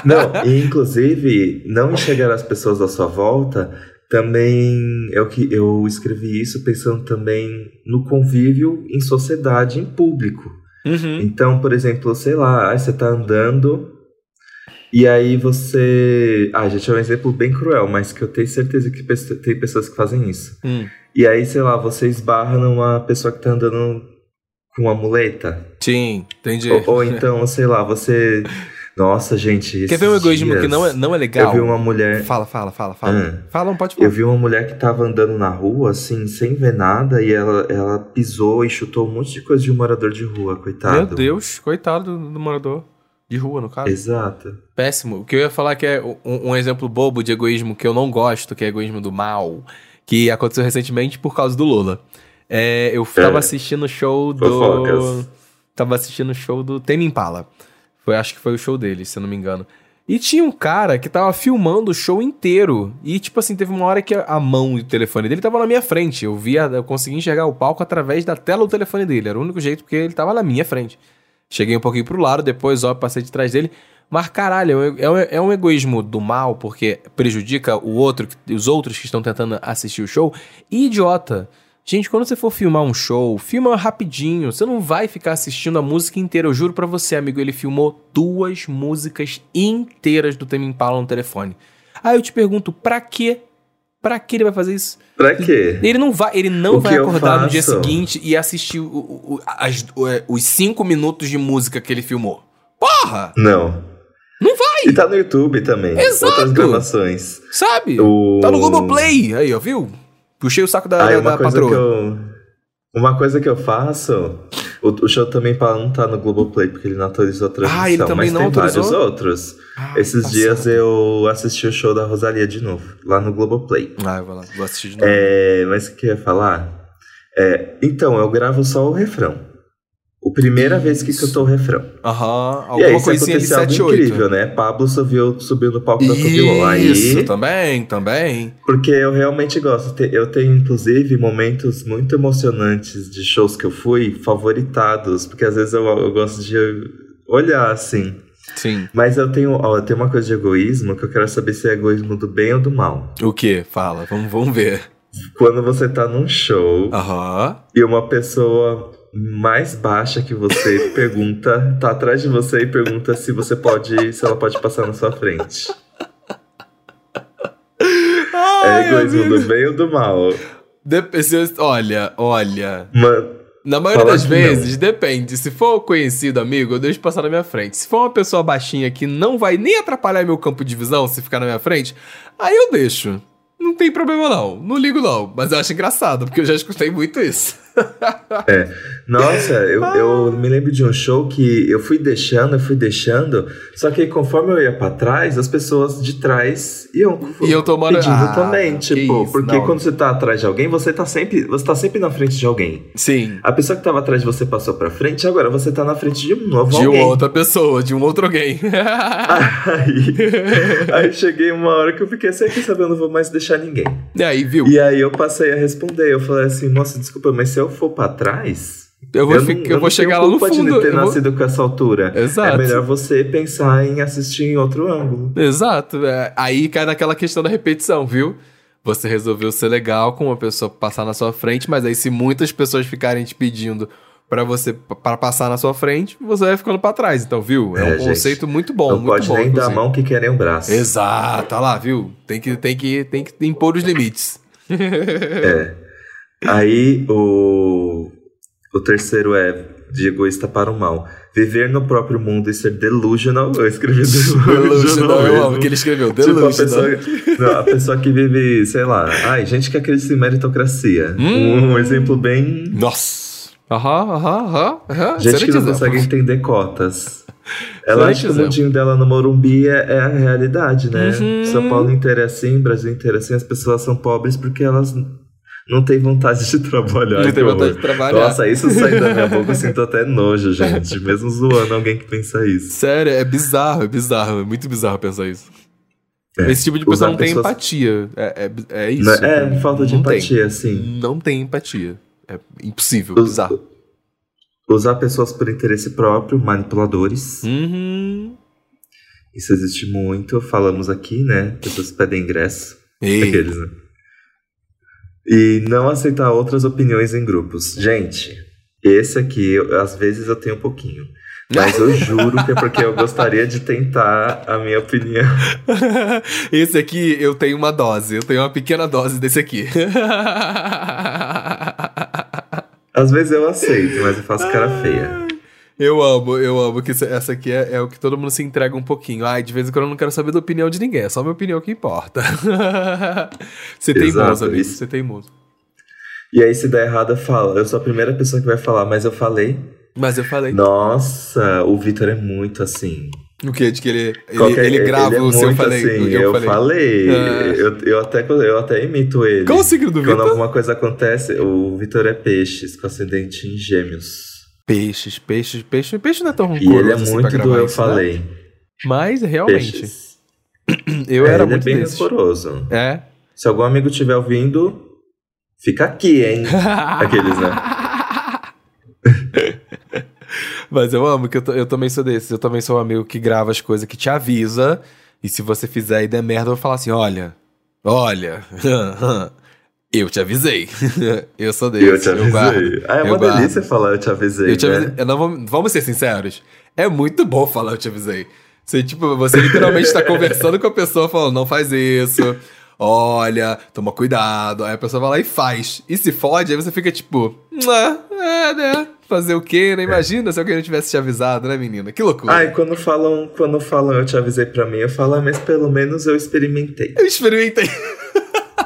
não, e inclusive, não enxergar as pessoas à sua volta também é o que eu escrevi isso pensando também no convívio em sociedade, em público. Uhum. Então, por exemplo, sei lá, você tá andando e aí você. Ah, gente, é um exemplo bem cruel, mas que eu tenho certeza que tem pessoas que fazem isso. Hum. E aí, sei lá, você esbarra numa pessoa que tá andando com uma muleta. Sim, entendi. Ou, ou então, sei lá, você. Nossa, gente. Quer ver um egoísmo dias, que não é, não é legal? Eu vi uma mulher. Fala, fala, fala, fala. Hum. Fala, não pode falar. Eu vi uma mulher que tava andando na rua, assim, sem ver nada, e ela, ela pisou e chutou um monte de coisa de um morador de rua, coitado. Meu Deus, coitado do, do morador. De rua, no caso. Exato. Péssimo. O que eu ia falar que é um, um exemplo bobo de egoísmo que eu não gosto, que é egoísmo do mal, que aconteceu recentemente por causa do Lula. É, eu tava é. assistindo o show do. Fofocas. Tava assistindo o show do Tame Impala. Foi, acho que foi o show dele, se eu não me engano. E tinha um cara que tava filmando o show inteiro. E, tipo assim, teve uma hora que a mão e o telefone dele tava na minha frente. Eu via, eu consegui enxergar o palco através da tela do telefone dele. Era o único jeito, porque ele tava na minha frente. Cheguei um pouquinho pro lado, depois, ó, passei de trás dele. Mas, caralho, é um, é um egoísmo do mal, porque prejudica o outro, os outros que estão tentando assistir o show. E idiota. Gente, quando você for filmar um show, filma rapidinho. Você não vai ficar assistindo a música inteira. Eu juro para você, amigo, ele filmou duas músicas inteiras do Tame Impala no telefone. Aí eu te pergunto, pra quê? Pra que ele vai fazer isso? Pra quê? Ele não vai, ele não vai acordar no dia seguinte e assistir o, o, as, é, os cinco minutos de música que ele filmou. Porra! Não. Não vai! E tá no YouTube também. Exato. Outras gravações. Sabe? O... Tá no Globoplay. Aí, ó, viu? Puxei o saco da, Aí, da patroa. Eu, uma coisa que eu faço. O, o show também não tá no Globoplay, porque ele não autorizou a transmissão. Ah, ele também mas não tem autorizou? vários outros. Ah, Esses passado. dias eu assisti o show da Rosalia de novo, lá no Globoplay. Ah, eu vou lá, vou assistir de novo. É, mas o que eu ia falar? É, então, eu gravo só o refrão. O primeira isso. vez que cantou o refrão. Aham, alguma e aí, coisinha ali, 7, 8. incrível, né? Pablo subiu, subiu no palco da Tubilon. Aí, isso, também, também. Porque eu realmente gosto. Eu tenho, inclusive, momentos muito emocionantes de shows que eu fui, favoritados. Porque às vezes eu, eu gosto de olhar, assim. Sim. Mas eu tenho, ó, eu tenho uma coisa de egoísmo que eu quero saber se é egoísmo do bem ou do mal. O que? Fala, vamos, vamos ver. Quando você tá num show Aham. e uma pessoa mais baixa que você pergunta, tá atrás de você e pergunta se você pode, se ela pode passar na sua frente. Ai, é egoísmo do bem ou do mal? Dep olha, olha. Mano, na maioria das vezes, não. depende. Se for conhecido amigo, eu deixo passar na minha frente. Se for uma pessoa baixinha que não vai nem atrapalhar meu campo de visão se ficar na minha frente, aí eu deixo. Não tem problema não. Não ligo não. Mas eu acho engraçado, porque eu já escutei muito isso. É. Nossa, eu, eu me lembro de um show que eu fui deixando, eu fui deixando, só que conforme eu ia para trás, as pessoas de trás iam, iam tomando... pedindo ah, também, tipo, isso, porque não. quando você tá atrás de alguém, você tá sempre, você tá sempre na frente de alguém. Sim. A pessoa que tava atrás de você passou para frente, agora você tá na frente de um novo de alguém. De outra pessoa, de um outro alguém. aí, aí cheguei uma hora que eu fiquei assim, aqui sabendo, não vou mais deixar ninguém. E aí, viu? E aí eu passei a responder, eu falei assim, moça, desculpa, mas se eu for para trás, eu vou, eu não, eu vou chegar lá no fundo. de ter vou... nascido com essa altura. Exato. É melhor você pensar em assistir em outro ângulo. Exato. É, aí cai naquela questão da repetição, viu? Você resolveu ser legal com uma pessoa passar na sua frente, mas aí se muitas pessoas ficarem te pedindo para você para passar na sua frente, você vai ficando para trás. Então, viu? É, é um gente, conceito muito bom, não muito pode bom, nem dar a mão que querem o braço. Exato, tá lá, viu? Tem que tem que tem que impor os limites. é. Aí o o terceiro é de egoísta para o mal. Viver no próprio mundo e ser delusional. Eu escrevi delusional. Delusional, eu amo que ele escreveu. Delusional. Tipo, a, pessoa, não, a pessoa que vive, sei lá. Ai, gente que acredita em meritocracia. Hum. Um, exemplo bem. Nossa. Aham, aham, aham. Gente que não consegue entender cotas. Ela acha que o mundinho dela no Morumbi é, é a realidade, né? Uhum. São Paulo inteiro é assim, Brasil inteiro é assim. As pessoas são pobres porque elas não tem vontade de trabalhar. Não tem vontade de trabalhar. Nossa, isso sai da minha boca, eu sinto até nojo, gente. Mesmo zoando alguém que pensa isso. Sério, é bizarro, é bizarro. É muito bizarro pensar isso. É, Esse tipo de pessoa não tem empatia. É, é, é isso. Não, é, falta de empatia, tem. sim. Não tem empatia. É impossível, Us, bizarro. Usar pessoas por interesse próprio, manipuladores. Uhum. Isso existe muito. Falamos aqui, né? Pessoas pedem ingresso. Ei. Aqueles, né? E não aceitar outras opiniões em grupos. Gente, esse aqui, eu, às vezes eu tenho um pouquinho. Mas eu juro que é porque eu gostaria de tentar a minha opinião. Esse aqui eu tenho uma dose, eu tenho uma pequena dose desse aqui. Às vezes eu aceito, mas eu faço cara feia. Eu amo, eu amo que essa aqui é, é, o que todo mundo se entrega um pouquinho. Ai, de vez em quando eu não quero saber da opinião de ninguém, é só a minha opinião que importa. você tem teimoso, amigo, você teimoso. E aí, se der errado, fala. Eu sou a primeira pessoa que vai falar, mas eu falei. Mas eu falei. Nossa, o Vitor é muito assim. O que? De que ele, ele, ele, grava ele é o seu falei. Assim, eu, eu falei. é. eu, eu, até, eu até imito ele. Qual o signo do Vitor? Quando alguma coisa acontece, o Vitor é peixes, com ascendente em gêmeos. Peixes, peixes, peixes. Peixe não é tão ruim. E ele é assim muito do eu isso, falei. Né? Mas, realmente. Peixes. Eu é, era ele muito é bem desses. rancoroso. É. Se algum amigo estiver ouvindo, fica aqui, hein? Aqueles, né? Mas eu amo que eu, eu também sou desses. Eu também sou um amigo que grava as coisas, que te avisa. E se você fizer e der merda, eu vou falar assim: olha, olha, eu te avisei. eu sou desse. Eu te avisei. Eu guardo, ah, é uma delícia falar eu te avisei. Eu te avisei. Né? Não, vamos, vamos ser sinceros. É muito bom falar eu te avisei. Você, tipo, você literalmente está conversando com a pessoa falando, não faz isso. Olha, toma cuidado. Aí a pessoa vai lá e faz. E se fode, aí você fica tipo, é, né? Fazer o quê, né? Imagina se alguém não tivesse te avisado, né, menina? Que loucura. Ai, quando falam, quando falam eu te avisei pra mim, eu falo, ah, mas pelo menos eu experimentei. Eu experimentei.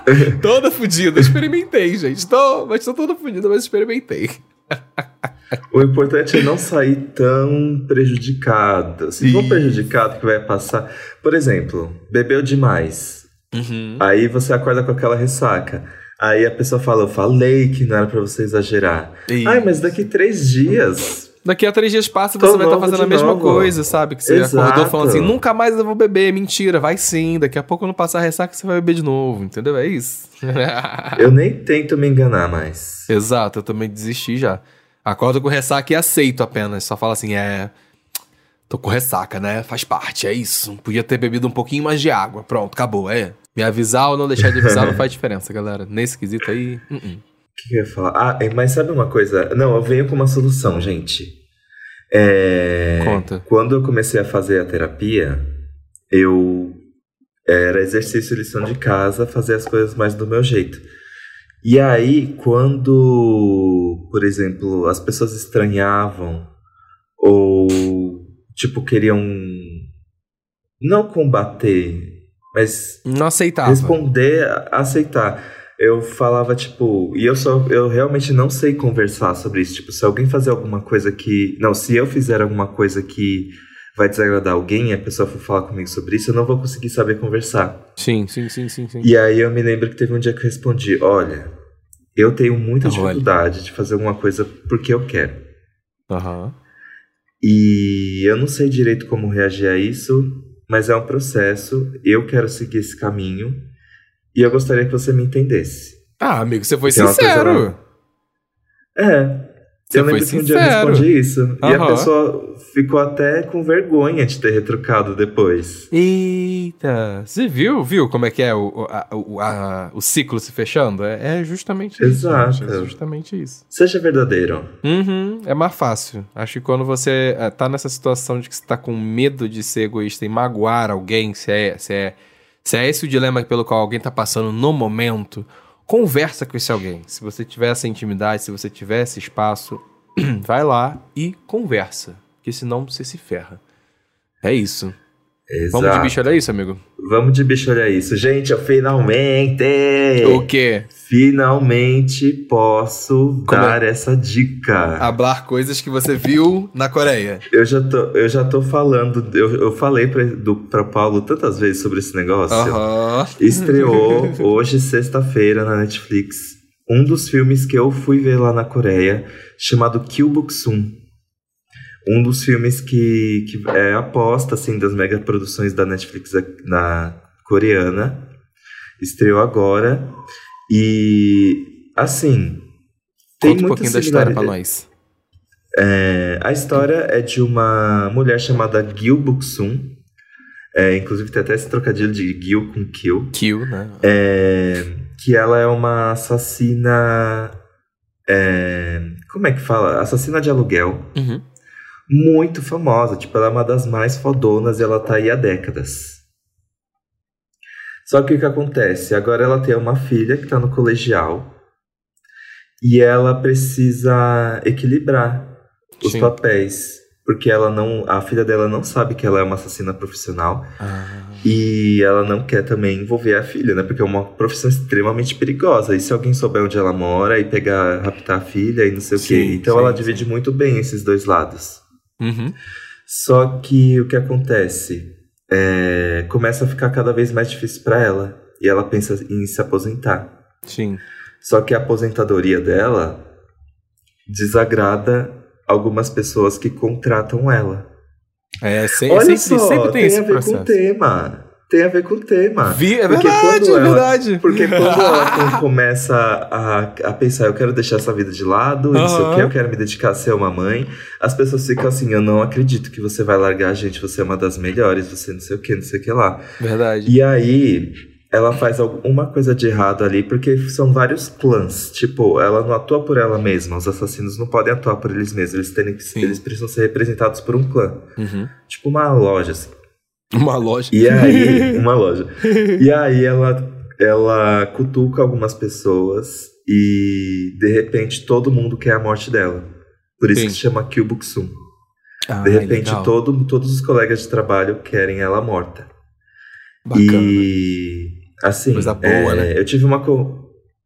toda fodida, experimentei, gente. Tô, mas tô toda fodida, mas experimentei. O importante é não sair tão prejudicado. Se for prejudicado, que vai passar. Por exemplo, bebeu demais. Uhum. Aí você acorda com aquela ressaca. Aí a pessoa fala, eu falei que não era pra você exagerar. Isso. Ai, mas daqui três dias. Daqui a três dias passa, você vai estar tá fazendo a mesma novo. coisa, sabe? Que você Exato. acordou falando assim, nunca mais eu vou beber. Mentira, vai sim. Daqui a pouco, quando passar a ressaca, você vai beber de novo, entendeu? É isso. eu nem tento me enganar mais. Exato, eu também desisti já. Acordo com ressaca e aceito apenas. Só fala assim, é. Tô com ressaca, né? Faz parte, é isso. Podia ter bebido um pouquinho mais de água. Pronto, acabou, é. Me avisar ou não deixar de avisar não faz diferença, galera. Nesse quesito aí. Uh -uh. O que, que eu ia falar? Ah, é, mas sabe uma coisa? Não, eu venho com uma solução, gente. É... Conta. Quando eu comecei a fazer a terapia, eu. Era exercício lição de casa, fazer as coisas mais do meu jeito. E aí, quando, por exemplo, as pessoas estranhavam ou, tipo, queriam não combater, mas não aceitava. responder, aceitar. Eu falava, tipo, e eu só, eu realmente não sei conversar sobre isso. Tipo, se alguém fazer alguma coisa que. Não, se eu fizer alguma coisa que vai desagradar alguém e a pessoa for falar comigo sobre isso, eu não vou conseguir saber conversar. Sim, sim, sim, sim, sim. E aí eu me lembro que teve um dia que eu respondi, olha, eu tenho muita dificuldade de fazer alguma coisa porque eu quero. Uhum. E eu não sei direito como reagir a isso, mas é um processo, eu quero seguir esse caminho e eu gostaria que você me entendesse. Ah, amigo, você foi sincero. É, você eu lembro que um dia eu respondi isso. Uhum. E a pessoa ficou até com vergonha de ter retrucado depois. Eita! Você viu? Viu como é que é o, a, o, a, o ciclo se fechando? É, é justamente Exato. isso. Exato. É justamente isso. Seja verdadeiro. Uhum, é mais fácil. Acho que quando você é, tá nessa situação de que você tá com medo de ser egoísta e magoar alguém, se é, se é, se é esse o dilema pelo qual alguém tá passando no momento conversa com esse alguém. Se você tiver essa intimidade, se você tiver esse espaço, vai lá e conversa. Porque senão você se ferra. É isso. Exato. Vamos de bicho, olha isso, amigo. Vamos de bicho, olha isso. Gente, eu finalmente. O quê? Finalmente posso Como dar é? essa dica. Hablar coisas que você viu na Coreia. Eu já tô, eu já tô falando. Eu, eu falei pra, do, pra Paulo tantas vezes sobre esse negócio. Uhum. Estreou hoje, sexta-feira, na Netflix. Um dos filmes que eu fui ver lá na Coreia, chamado Kyubuksun um dos filmes que, que é aposta assim das mega produções da Netflix na coreana. Estreou agora. E assim tem Conta um pouquinho da história para nós. É, a história é de uma mulher chamada Gil Buk-sun é, inclusive tem até esse trocadilho de Gil com Kill Kill, né? É, que ela é uma assassina é, como é que fala? Assassina de aluguel. Uhum muito famosa, tipo, ela é uma das mais fodonas e ela tá aí há décadas. Só que o que acontece? Agora ela tem uma filha que tá no colegial e ela precisa equilibrar os Sim. papéis, porque ela não, a filha dela não sabe que ela é uma assassina profissional. Ah. E ela não quer também envolver a filha, né? Porque é uma profissão extremamente perigosa. E se alguém souber onde ela mora e pegar, raptar a filha e não sei sim, o quê. Então sim, ela divide sim. muito bem esses dois lados. Uhum. Só que o que acontece? É, começa a ficar cada vez mais difícil para ela. E ela pensa em se aposentar. Sim. Só que a aposentadoria dela desagrada algumas pessoas que contratam ela. É, se, Olha sempre, só, sempre tem, tem esse a ver processo. com o tema. Tem a ver com o tema. Vi, é porque verdade, é ela, verdade. Porque quando ela começa a, a pensar, eu quero deixar essa vida de lado, uhum. não sei o que, eu quero me dedicar a ser uma mãe, as pessoas ficam assim, eu não acredito que você vai largar a gente, você é uma das melhores, você não sei o que, não sei o que lá. Verdade. E aí, ela faz alguma coisa de errado ali, porque são vários clãs. Tipo, ela não atua por ela mesma. Os assassinos não podem atuar por eles mesmos. Eles, têm que, eles precisam ser representados por um clã. Uhum. Tipo uma loja, assim. Uma loja. E aí, uma loja. E aí ela, ela cutuca algumas pessoas e de repente todo mundo quer a morte dela. Por isso Sim. que se chama Kyubuksum. Ah, de repente todo, todos os colegas de trabalho querem ela morta. Bacana. E assim, Coisa boa, é, né? eu tive uma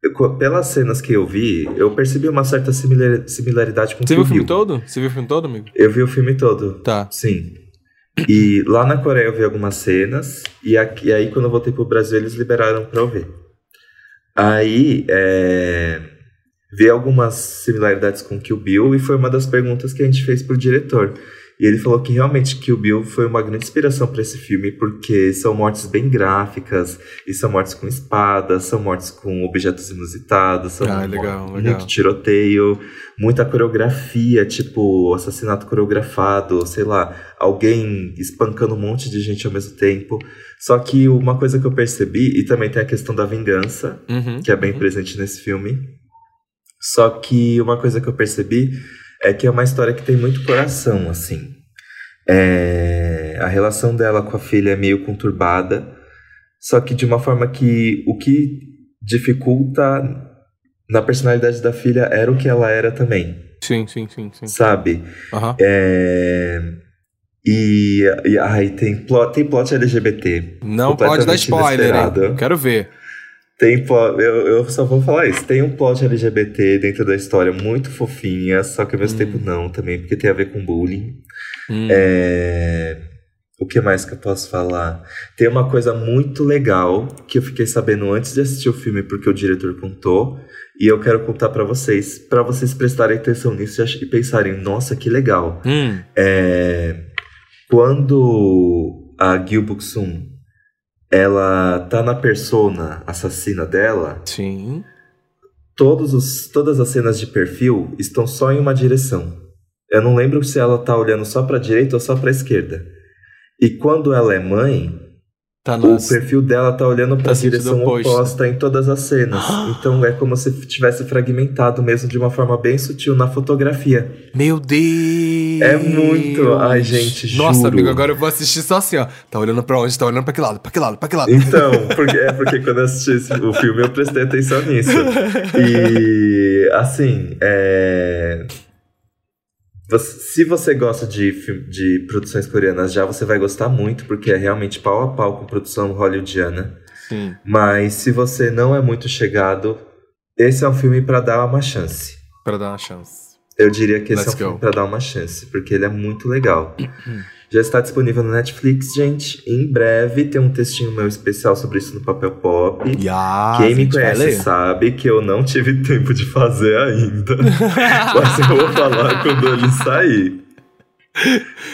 eu, pelas cenas que eu vi, eu percebi uma certa similar, similaridade com Você viu o filme todo? Você viu o filme todo, amigo? Eu vi o filme todo. Tá. Sim. E lá na Coreia eu vi algumas cenas, e, aqui, e aí quando eu voltei pro Brasil eles liberaram pra eu ver. Aí, é, vi algumas similaridades com Kill Bill, e foi uma das perguntas que a gente fez pro diretor. E ele falou que realmente Kill Bill foi uma grande inspiração para esse filme, porque são mortes bem gráficas, e são mortes com espadas, são mortes com objetos inusitados, são ah, legal, muito legal. tiroteio, muita coreografia, tipo assassinato coreografado, sei lá, alguém espancando um monte de gente ao mesmo tempo. Só que uma coisa que eu percebi, e também tem a questão da vingança, uhum, que é bem uhum. presente nesse filme. Só que uma coisa que eu percebi é que é uma história que tem muito coração, assim. É, a relação dela com a filha é meio conturbada, só que de uma forma que o que dificulta na personalidade da filha era o que ela era também. Sim, sim, sim. sim. Sabe? Uhum. É, e, e ai, tem plot, tem plot LGBT. Não pode dar spoiler, hein? Quero ver. Tem plot, eu, eu só vou falar isso. Tem um plot LGBT dentro da história muito fofinha, só que ao mesmo hum. tempo não também, porque tem a ver com bullying. Hum. É, o que mais que eu posso falar? Tem uma coisa muito legal que eu fiquei sabendo antes de assistir o filme, porque o diretor contou, e eu quero contar para vocês, para vocês prestarem atenção nisso e pensarem, nossa, que legal. Hum. É, quando a Gil Buxum ela tá na persona assassina dela. Sim. Todos os, todas as cenas de perfil estão só em uma direção. Eu não lembro se ela tá olhando só para direita ou só para esquerda. E quando ela é mãe, Tá o perfil dela tá olhando para a tá direção oposta em todas as cenas. então é como se tivesse fragmentado mesmo de uma forma bem sutil na fotografia. Meu Deus! É muito. Ai, gente, Nossa, juro. amigo, agora eu vou assistir só assim, ó. Tá olhando para onde? Tá olhando para que lado? Para que lado? Para que lado? Então, porque, é porque quando eu assisti o filme eu prestei atenção nisso. E assim, é se você gosta de, de produções coreanas já, você vai gostar muito, porque é realmente pau a pau com produção hollywoodiana. Sim. Mas se você não é muito chegado, esse é um filme para dar uma chance. Para dar uma chance. Eu diria que esse Let's é um go. filme para dar uma chance, porque ele é muito legal. Já está disponível no Netflix, gente. Em breve tem um textinho meu especial sobre isso no Papel Pop. Yeah, Quem me conhece sabe que eu não tive tempo de fazer ainda. Mas eu vou falar quando ele sair.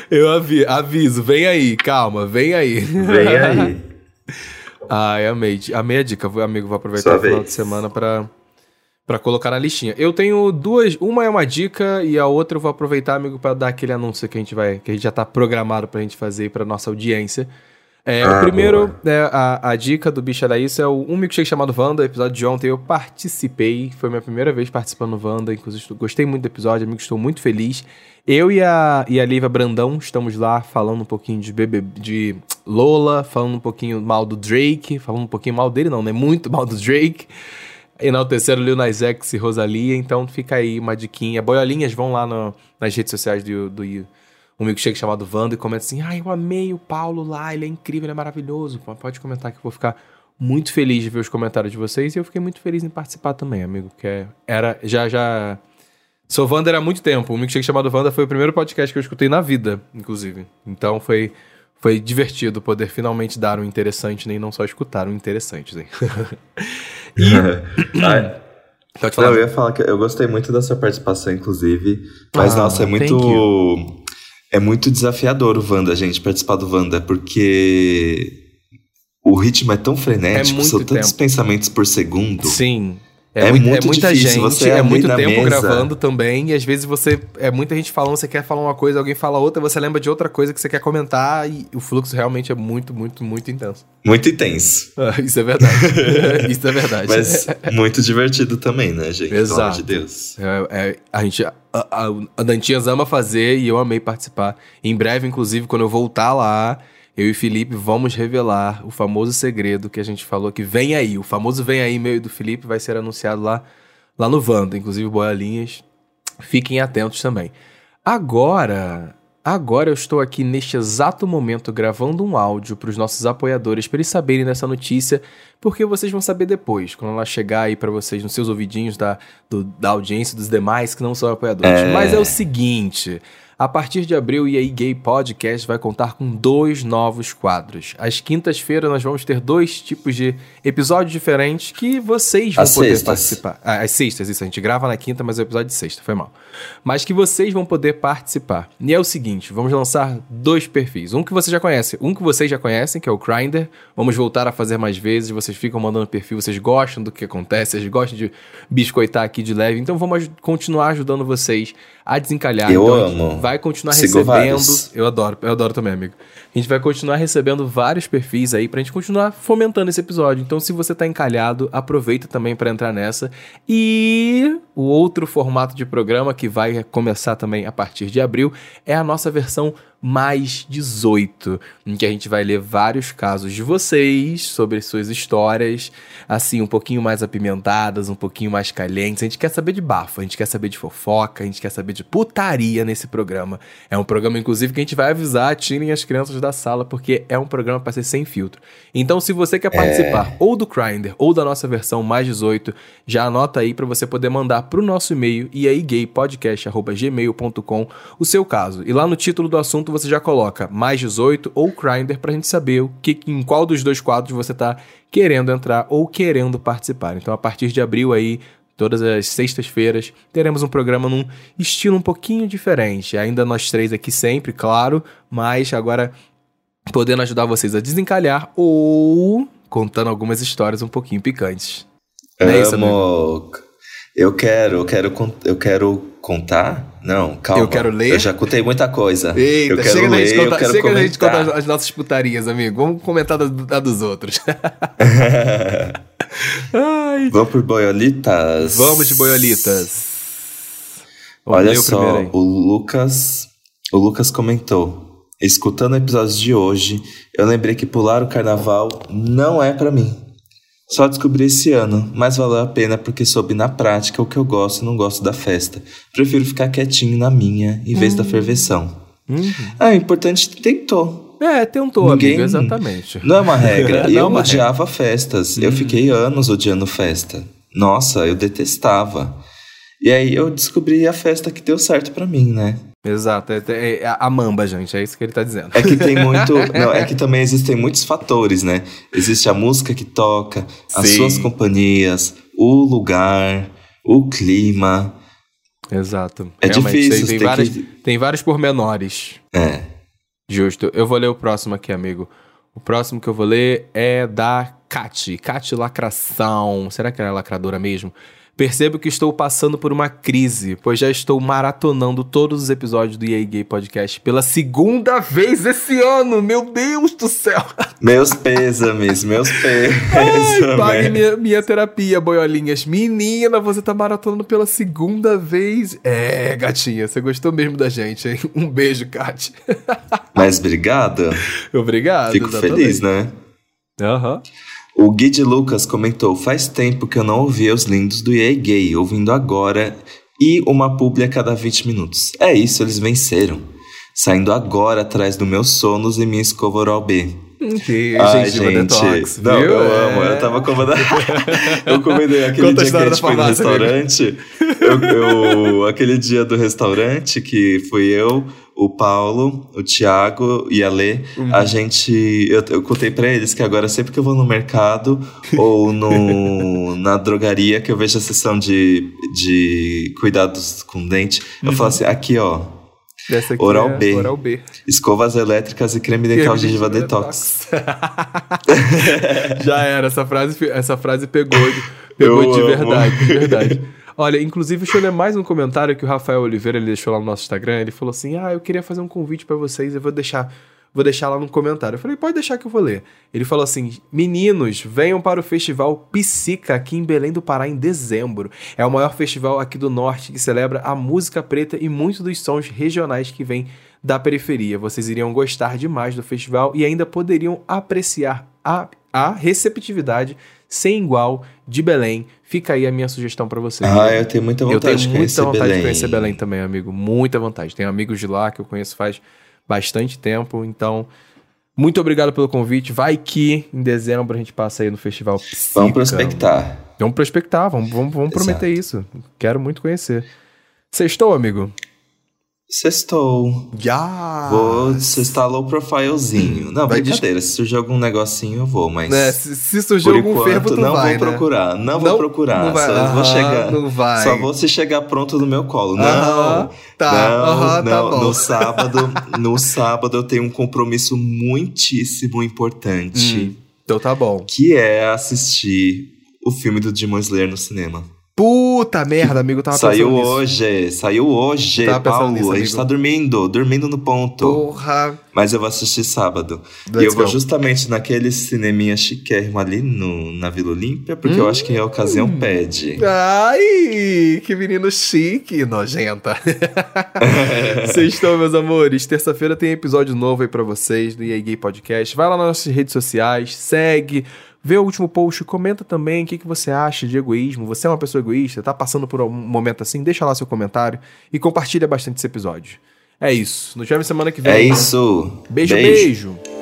Eu avi aviso, vem aí, calma, vem aí. Vem aí. Ai, amei. Amei a dica, amigo. Vou aproveitar Sua o final vez. de semana para para colocar na listinha. Eu tenho duas, uma é uma dica e a outra eu vou aproveitar, amigo, para dar aquele anúncio que a gente vai, que a gente já tá programado pra gente fazer para nossa audiência. É, ah, o primeiro, é, a, a dica do Bicho era isso, é o Um Milkshake chamado Wanda, episódio de ontem eu participei, foi minha primeira vez participando do Wanda, inclusive gostei muito do episódio, amigo, estou muito feliz. Eu e a, e a Lívia Brandão estamos lá falando um pouquinho de, bebê, de Lola, falando um pouquinho mal do Drake, falando um pouquinho mal dele não, né, muito mal do Drake enalteceram Lil Nas X e Rosalia, então fica aí uma diquinha. Boiolinhas vão lá no, nas redes sociais do, do um milkshake chamado Vando e comenta assim: ai, ah, eu amei o Paulo lá, ele é incrível, ele é maravilhoso. Pode comentar que eu vou ficar muito feliz de ver os comentários de vocês e eu fiquei muito feliz em participar também, amigo, que é, era já já Sou Wander há muito tempo. O Milkshake chamado Wanda foi o primeiro podcast que eu escutei na vida, inclusive. Então foi, foi divertido poder finalmente dar um interessante, nem não só escutar um interessante. Né? e... Pode falar. Eu ia falar que eu gostei muito da sua participação, inclusive. Mas, ah, nossa, é muito. É muito desafiador o Wanda, gente, participar do Wanda, porque o ritmo é tão frenético, é são tantos tempo. pensamentos por segundo. Sim. É, é, muito, é muita difícil. gente, você é muito tempo mesa. gravando também, e às vezes você. É muita gente falando, você quer falar uma coisa, alguém fala outra, você lembra de outra coisa que você quer comentar, e o fluxo realmente é muito, muito, muito intenso. Muito intenso. Ah, isso é verdade. isso é verdade. Mas muito divertido também, né, gente? Exato. Pelo amor de Deus. É, é, a gente. A, a, a Dantinhas ama fazer e eu amei participar. Em breve, inclusive, quando eu voltar lá eu e Felipe vamos revelar o famoso segredo que a gente falou que vem aí. O famoso vem aí meio do Felipe vai ser anunciado lá, lá no Vanda, inclusive boiolinhas. Fiquem atentos também. Agora, agora eu estou aqui neste exato momento gravando um áudio para os nossos apoiadores para eles saberem dessa notícia, porque vocês vão saber depois, quando ela chegar aí para vocês nos seus ouvidinhos da, do, da audiência dos demais que não são apoiadores. É... Mas é o seguinte, a partir de abril, o EA Gay Podcast vai contar com dois novos quadros. Às quintas-feiras, nós vamos ter dois tipos de episódios diferentes que vocês vão As poder sextas. participar. Ah, as sextas, isso. A gente grava na quinta, mas é o episódio de sexta, foi mal. Mas que vocês vão poder participar. E é o seguinte: vamos lançar dois perfis. Um que você já conhece, um que vocês já conhecem, que é o Grindr. Vamos voltar a fazer mais vezes. Vocês ficam mandando perfil, vocês gostam do que acontece, vocês gostam de biscoitar aqui de leve. Então vamos continuar ajudando vocês a desencalhar. Eu então, amo. Vai continuar Sigo recebendo. Vários. Eu adoro, eu adoro também, amigo. A gente vai continuar recebendo vários perfis aí pra gente continuar fomentando esse episódio. Então, se você tá encalhado, aproveita também para entrar nessa. E o outro formato de programa que vai começar também a partir de abril é a nossa versão mais 18, em que a gente vai ler vários casos de vocês sobre suas histórias, assim, um pouquinho mais apimentadas, um pouquinho mais calientes. A gente quer saber de bafo, a gente quer saber de fofoca, a gente quer saber de putaria nesse programa. É um programa, inclusive, que a gente vai avisar, tirem as crianças da sala, porque é um programa para ser sem filtro. Então, se você quer participar é... ou do Grindr ou da nossa versão mais 18, já anota aí para você poder mandar pro nosso e-mail e aí gaypodcast@gmail.com o seu caso. E lá no título do assunto você já coloca mais 18 ou Grindr pra gente saber o que, em qual dos dois quadros você tá querendo entrar ou querendo participar. Então, a partir de abril aí, todas as sextas-feiras, teremos um programa num estilo um pouquinho diferente. Ainda nós três aqui sempre, claro, mas agora podendo ajudar vocês a desencalhar ou contando algumas histórias um pouquinho picantes. Amo. É isso, amigo? Eu quero, eu quero, eu quero contar? Não, calma. Eu quero ler. Eu já contei muita coisa. Eita, eu quero chega ler, contar, eu quero chega comentar. a gente contar as nossas putarias, amigo. Vamos comentar da, da dos outros. Vamos por boiolitas? Vamos de boiolitas. Olha só, o Lucas, o Lucas comentou. Escutando episódios de hoje, eu lembrei que pular o carnaval não é para mim. Só descobri esse ano, mas valeu a pena porque soube na prática o que eu gosto e não gosto da festa. Prefiro ficar quietinho na minha em vez da hum. ferveção. Uhum. Ah, o importante é tentou. É, tentou, Ninguém... amigo, exatamente. Não é uma regra. eu é uma odiava regra. festas. Uhum. Eu fiquei anos odiando festa. Nossa, eu detestava. E aí eu descobri a festa que deu certo para mim, né? Exato, é, é, é, a mamba, gente, é isso que ele tá dizendo. É que tem muito. não, é que também existem muitos fatores, né? Existe a música que toca, as Sim. suas companhias, o lugar, o clima. Exato. É Realmente, difícil. Tem, tem, várias, que... tem vários pormenores. É. Justo. Eu vou ler o próximo aqui, amigo. O próximo que eu vou ler é da Kat. Kat Lacração. Será que ela é lacradora mesmo? Percebo que estou passando por uma crise, pois já estou maratonando todos os episódios do EA Gay Podcast pela segunda vez esse ano. Meu Deus do céu! Meus pêsames, meus pêsames. pague minha, minha terapia, boiolinhas. Menina, você tá maratonando pela segunda vez. É, gatinha, você gostou mesmo da gente, hein? Um beijo, Kat. Mas obrigado. Obrigado. Fico exatamente. feliz, né? Aham. Uhum. O Guide Lucas comentou: Faz tempo que eu não ouvia os lindos do EA Gay, ouvindo agora e uma publi a cada 20 minutos. É isso, eles venceram. Saindo agora atrás do meus sonos e minha escova oral B. Que Ai, gente. Detox, não, viu? eu amo. Eu tava comandando. eu comendei aquele Conta dia que a gente foi no restaurante. Eu, eu, aquele dia do restaurante que fui eu, o Paulo, o Thiago e a Lê, uhum. a gente. Eu, eu contei pra eles que agora sempre que eu vou no mercado ou no, na drogaria que eu vejo a sessão de, de cuidados com dente, uhum. eu falo assim: aqui ó, Dessa aqui Oral, é B. Oral B. Escovas elétricas e creme dental gengiva detox. Já era, essa frase, essa frase pegou, pegou de verdade, de verdade. Olha, inclusive, deixa eu ler mais um comentário que o Rafael Oliveira ele deixou lá no nosso Instagram. Ele falou assim: Ah, eu queria fazer um convite para vocês, eu vou deixar vou deixar lá no comentário. Eu falei, pode deixar que eu vou ler. Ele falou assim: Meninos, venham para o Festival Psica aqui em Belém do Pará em dezembro. É o maior festival aqui do norte que celebra a música preta e muitos dos sons regionais que vêm da periferia. Vocês iriam gostar demais do festival e ainda poderiam apreciar a, a receptividade sem igual de Belém. Fica aí a minha sugestão para vocês. Ah, eu tenho muita vontade eu tenho de muita vontade Belém. de conhecer Belém também, amigo. Muita vontade. Tenho amigos de lá que eu conheço faz bastante tempo. Então, muito obrigado pelo convite. Vai que em dezembro a gente passa aí no festival Psica. Vamos prospectar. Vamos prospectar, vamos, vamos, vamos prometer isso. Quero muito conhecer. Sextou, amigo? Sextou. Já! Vou sextar low profilezinho. Não, vai brincadeira. Se surgir algum negocinho, eu vou, mas. É, se, se surgir algum enquanto, fervo, tu não vai, vou né? procurar. Não, não vou procurar. Não vai. Só vou chegar. Não vai. Só vou se chegar pronto no meu colo. Não. Tá. Não, tá não. Tá no sábado, no sábado eu tenho um compromisso muitíssimo importante. Hum, então tá bom. Que é assistir o filme do Demon Slayer no cinema. Puta merda, amigo, tava saiu pensando hoje, Saiu hoje, tava Paulo. Nisso, a gente tá dormindo, dormindo no ponto. Porra. Mas eu vou assistir sábado. Let's e eu vou justamente naquele cineminha chiquérrimo ali no, na Vila Olímpia, porque hum. eu acho que a ocasião hum. pede. Ai, que menino chique, nojenta. Vocês estão, meus amores. Terça-feira tem episódio novo aí pra vocês do EA Gay Podcast. Vai lá nas nossas redes sociais, segue Vê o último post, comenta também o que, que você acha de egoísmo. Você é uma pessoa egoísta? Tá passando por um momento assim? Deixa lá seu comentário e compartilha bastante esse episódio. É isso. Nos vemos semana que vem. É isso. Beijo, beijo. beijo.